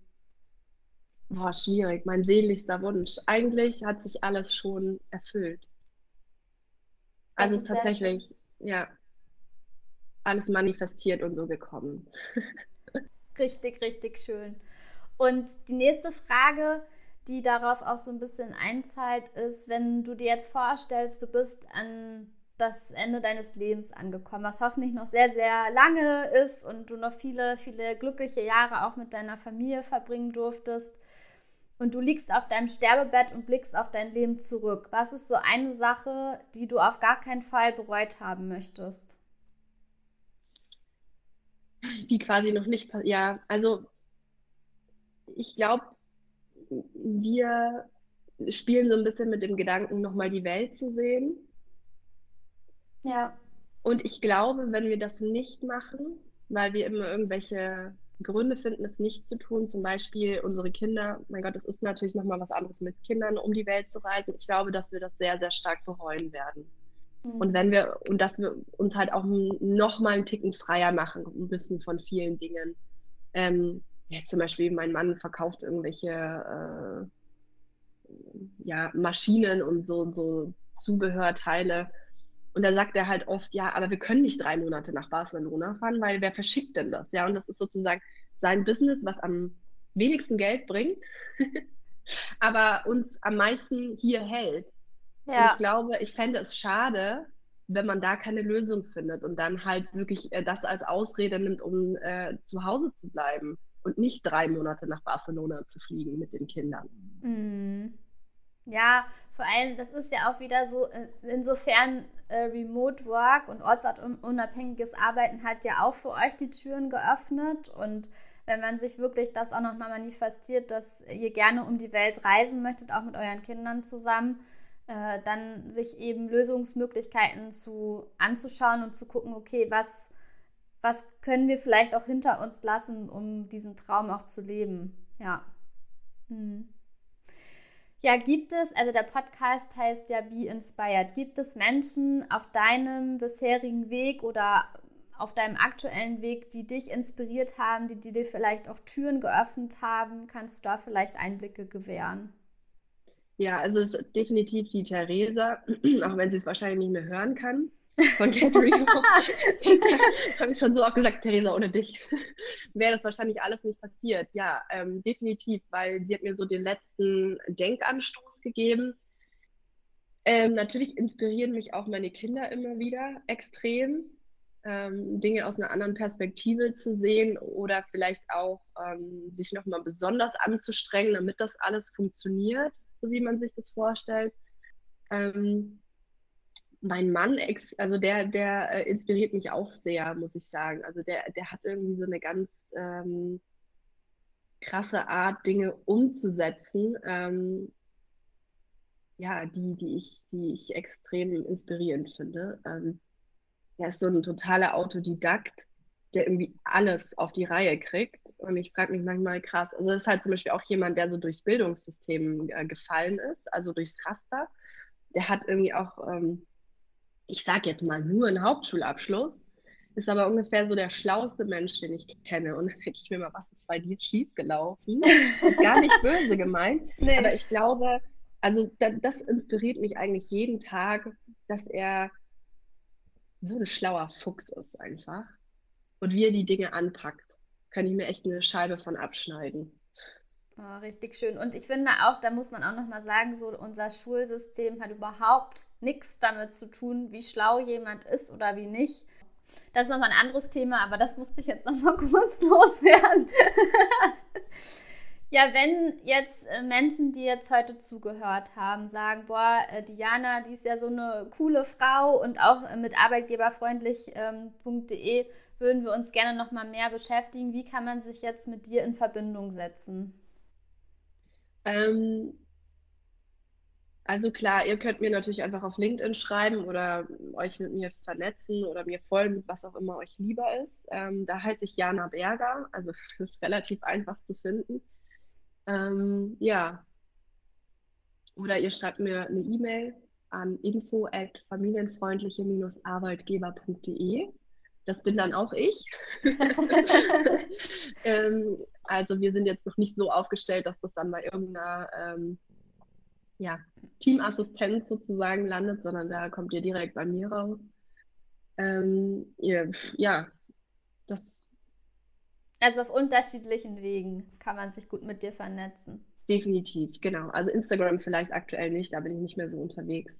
Boah, schwierig. Mein sehnlichster Wunsch. Eigentlich hat sich alles schon erfüllt. Also ist tatsächlich, ja, alles manifestiert und so gekommen. <laughs> richtig, richtig schön. Und die nächste Frage, die darauf auch so ein bisschen einzahlt, ist, wenn du dir jetzt vorstellst, du bist an das Ende deines Lebens angekommen, was hoffentlich noch sehr, sehr lange ist und du noch viele, viele glückliche Jahre auch mit deiner Familie verbringen durftest. Und du liegst auf deinem Sterbebett und blickst auf dein Leben zurück. Was ist so eine Sache, die du auf gar keinen Fall bereut haben möchtest? Die quasi noch nicht, ja, also ich glaube, wir spielen so ein bisschen mit dem Gedanken, nochmal die Welt zu sehen. Ja. Und ich glaube, wenn wir das nicht machen, weil wir immer irgendwelche Gründe finden, es nicht zu tun, zum Beispiel unsere Kinder, mein Gott, es ist natürlich nochmal was anderes mit Kindern, um die Welt zu reisen. Ich glaube, dass wir das sehr, sehr stark bereuen werden. Mhm. Und wenn wir, und dass wir uns halt auch noch mal einen Ticken freier machen müssen von vielen Dingen. Ähm, ja, zum Beispiel, mein Mann verkauft irgendwelche äh, ja, Maschinen und so, so Zubehörteile. Und da sagt er halt oft, ja, aber wir können nicht drei Monate nach Barcelona fahren, weil wer verschickt denn das? Ja, und das ist sozusagen sein Business, was am wenigsten Geld bringt, <laughs> aber uns am meisten hier hält. Ja. Und ich glaube, ich fände es schade, wenn man da keine Lösung findet und dann halt wirklich äh, das als Ausrede nimmt, um äh, zu Hause zu bleiben und nicht drei Monate nach Barcelona zu fliegen mit den Kindern. Mhm. Ja, vor allem, das ist ja auch wieder so, äh, insofern äh, Remote Work und ortsunabhängiges Arbeiten hat ja auch für euch die Türen geöffnet und wenn man sich wirklich das auch nochmal manifestiert, dass ihr gerne um die Welt reisen möchtet, auch mit euren Kindern zusammen, äh, dann sich eben Lösungsmöglichkeiten zu anzuschauen und zu gucken, okay, was, was können wir vielleicht auch hinter uns lassen, um diesen Traum auch zu leben. Ja. Hm. Ja, gibt es, also der Podcast heißt ja Be Inspired. Gibt es Menschen auf deinem bisherigen Weg oder auf deinem aktuellen Weg, die dich inspiriert haben, die, die dir vielleicht auch Türen geöffnet haben? Kannst du da vielleicht Einblicke gewähren? Ja, also definitiv die Theresa, <clears throat> auch wenn sie es wahrscheinlich nicht mehr hören kann. Von Catherine habe <laughs> ich schon so oft gesagt, Theresa, ohne dich <laughs> wäre das wahrscheinlich alles nicht passiert. Ja, ähm, definitiv, weil sie hat mir so den letzten Denkanstoß gegeben. Ähm, natürlich inspirieren mich auch meine Kinder immer wieder extrem, ähm, Dinge aus einer anderen Perspektive zu sehen oder vielleicht auch ähm, sich nochmal besonders anzustrengen, damit das alles funktioniert so wie man sich das vorstellt. Ähm, mein Mann, also der, der äh, inspiriert mich auch sehr, muss ich sagen. Also der, der hat irgendwie so eine ganz ähm, krasse Art, Dinge umzusetzen, ähm, ja, die, die ich, die ich extrem inspirierend finde. Ähm, er ist so ein totaler Autodidakt, der irgendwie alles auf die Reihe kriegt. Und ich frage mich manchmal krass, also das ist halt zum Beispiel auch jemand, der so durchs Bildungssystem äh, gefallen ist, also durchs Raster. Der hat irgendwie auch, ähm, ich sage jetzt mal, nur einen Hauptschulabschluss, ist aber ungefähr so der schlauste Mensch, den ich kenne. Und dann denke ich mir mal, was ist bei dir schiefgelaufen? Ist gar nicht böse gemeint, <laughs> nee. aber ich glaube, also da, das inspiriert mich eigentlich jeden Tag, dass er so ein schlauer Fuchs ist einfach und wie er die Dinge anpackt, kann ich mir echt eine Scheibe von abschneiden. Oh, richtig schön. Und ich finde auch, da muss man auch nochmal sagen, so unser Schulsystem hat überhaupt nichts damit zu tun, wie schlau jemand ist oder wie nicht. Das ist nochmal ein anderes Thema, aber das musste ich jetzt nochmal <laughs> kurz loswerden. <laughs> ja, wenn jetzt äh, Menschen, die jetzt heute zugehört haben, sagen, boah, äh, Diana, die ist ja so eine coole Frau und auch äh, mit arbeitgeberfreundlich.de ähm, würden wir uns gerne noch mal mehr beschäftigen. Wie kann man sich jetzt mit dir in Verbindung setzen? Ähm, also klar, ihr könnt mir natürlich einfach auf LinkedIn schreiben oder euch mit mir vernetzen oder mir folgen, was auch immer euch lieber ist. Ähm, da heiße ich Jana Berger, also <laughs> ist relativ einfach zu finden. Ähm, ja. Oder ihr schreibt mir eine E-Mail an info at familienfreundliche-arbeitgeber.de. Das bin dann auch ich. <laughs> <laughs> ähm, also wir sind jetzt noch nicht so aufgestellt, dass das dann bei irgendeiner ähm, ja, Teamassistenz sozusagen landet, sondern da kommt ihr direkt bei mir raus. Ähm, ihr, ja, das. Also auf unterschiedlichen Wegen kann man sich gut mit dir vernetzen. Definitiv, genau. Also Instagram vielleicht aktuell nicht, da bin ich nicht mehr so unterwegs.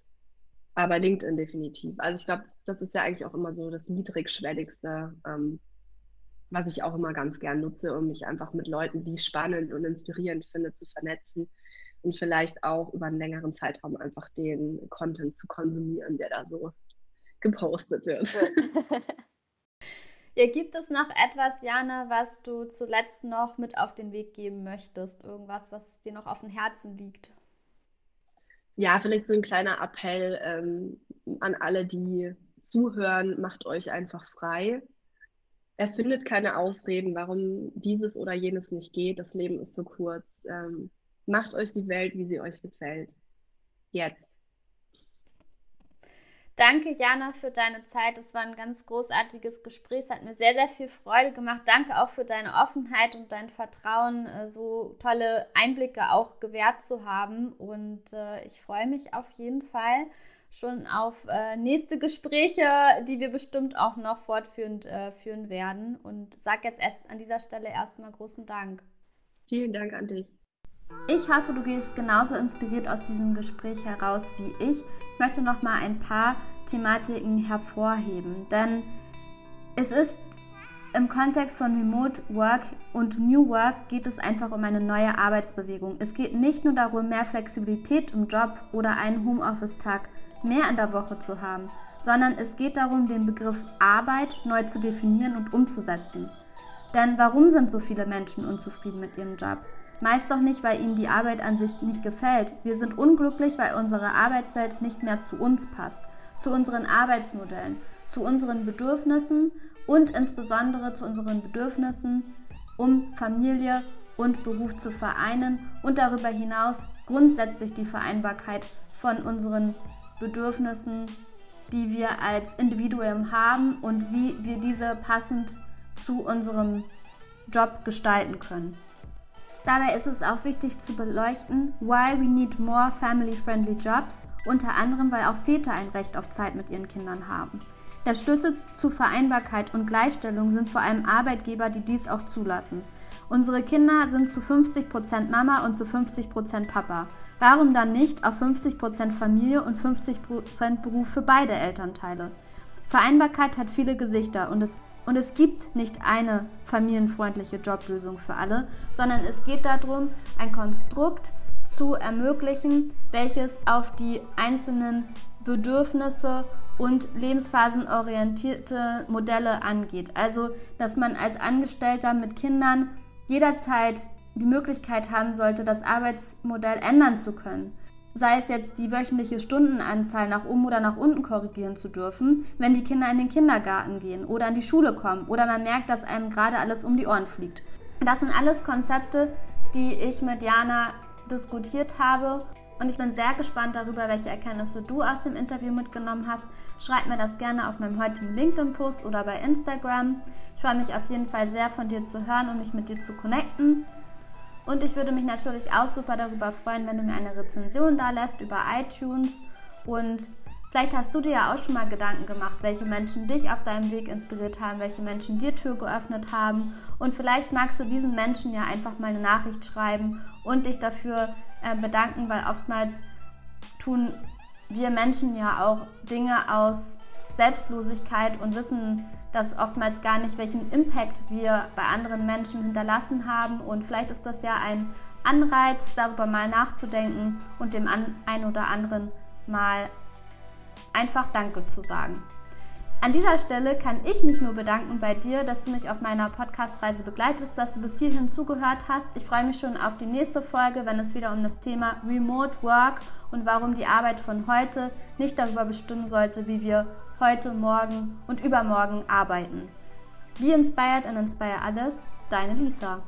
Aber LinkedIn definitiv. Also ich glaube, das ist ja eigentlich auch immer so das niedrigschwelligste, ähm, was ich auch immer ganz gern nutze, um mich einfach mit Leuten, die ich spannend und inspirierend finde, zu vernetzen und vielleicht auch über einen längeren Zeitraum einfach den Content zu konsumieren, der da so gepostet wird. <laughs> Ja, gibt es noch etwas, Jana, was du zuletzt noch mit auf den Weg geben möchtest? Irgendwas, was dir noch auf dem Herzen liegt? ja, vielleicht so ein kleiner Appell ähm, an alle, die zuhören, macht euch einfach frei. Erfindet keine Ausreden, warum dieses oder jenes nicht geht. Das Leben ist so kurz. Ähm, macht euch die Welt, wie sie euch gefällt. Jetzt. Danke, Jana, für deine Zeit. Es war ein ganz großartiges Gespräch. Es hat mir sehr, sehr viel Freude gemacht. Danke auch für deine Offenheit und dein Vertrauen, äh, so tolle Einblicke auch gewährt zu haben. Und äh, ich freue mich auf jeden Fall schon auf äh, nächste Gespräche, die wir bestimmt auch noch fortführend äh, führen werden. Und sage jetzt erst an dieser Stelle erstmal großen Dank. Vielen Dank an dich. Ich hoffe, du gehst genauso inspiriert aus diesem Gespräch heraus wie ich. Ich möchte noch mal ein paar Thematiken hervorheben, denn es ist im Kontext von Remote Work und New Work geht es einfach um eine neue Arbeitsbewegung. Es geht nicht nur darum, mehr Flexibilität im Job oder einen Homeoffice-Tag mehr in der Woche zu haben, sondern es geht darum, den Begriff Arbeit neu zu definieren und umzusetzen. Denn warum sind so viele Menschen unzufrieden mit ihrem Job? Meist doch nicht, weil ihnen die Arbeit an sich nicht gefällt. Wir sind unglücklich, weil unsere Arbeitswelt nicht mehr zu uns passt, zu unseren Arbeitsmodellen, zu unseren Bedürfnissen und insbesondere zu unseren Bedürfnissen, um Familie und Beruf zu vereinen und darüber hinaus grundsätzlich die Vereinbarkeit von unseren Bedürfnissen, die wir als Individuum haben und wie wir diese passend zu unserem Job gestalten können. Dabei ist es auch wichtig zu beleuchten, why we need more family-friendly jobs, unter anderem weil auch Väter ein Recht auf Zeit mit ihren Kindern haben. Der Schlüssel zu Vereinbarkeit und Gleichstellung sind vor allem Arbeitgeber, die dies auch zulassen. Unsere Kinder sind zu 50% Mama und zu 50% Papa. Warum dann nicht auf 50% Familie und 50% Beruf für beide Elternteile? Vereinbarkeit hat viele Gesichter und es und es gibt nicht eine familienfreundliche Joblösung für alle, sondern es geht darum, ein Konstrukt zu ermöglichen, welches auf die einzelnen Bedürfnisse und lebensphasenorientierte Modelle angeht. Also, dass man als Angestellter mit Kindern jederzeit die Möglichkeit haben sollte, das Arbeitsmodell ändern zu können sei es jetzt die wöchentliche Stundenanzahl nach oben oder nach unten korrigieren zu dürfen, wenn die Kinder in den Kindergarten gehen oder an die Schule kommen oder man merkt, dass einem gerade alles um die Ohren fliegt. Das sind alles Konzepte, die ich mit Jana diskutiert habe und ich bin sehr gespannt darüber, welche Erkenntnisse du aus dem Interview mitgenommen hast. Schreib mir das gerne auf meinem heutigen LinkedIn-Post oder bei Instagram. Ich freue mich auf jeden Fall sehr von dir zu hören und mich mit dir zu connecten. Und ich würde mich natürlich auch super darüber freuen, wenn du mir eine Rezension da lässt über iTunes. Und vielleicht hast du dir ja auch schon mal Gedanken gemacht, welche Menschen dich auf deinem Weg inspiriert haben, welche Menschen dir Tür geöffnet haben. Und vielleicht magst du diesen Menschen ja einfach mal eine Nachricht schreiben und dich dafür äh, bedanken, weil oftmals tun wir Menschen ja auch Dinge aus Selbstlosigkeit und wissen das oftmals gar nicht, welchen Impact wir bei anderen Menschen hinterlassen haben. Und vielleicht ist das ja ein Anreiz, darüber mal nachzudenken und dem einen oder anderen mal einfach Danke zu sagen. An dieser Stelle kann ich mich nur bedanken bei dir, dass du mich auf meiner Podcast-Reise begleitest, dass du bis hierhin zugehört hast. Ich freue mich schon auf die nächste Folge, wenn es wieder um das Thema Remote Work und warum die Arbeit von heute nicht darüber bestimmen sollte, wie wir heute, morgen und übermorgen arbeiten. Be inspired and inspire others. Deine Lisa.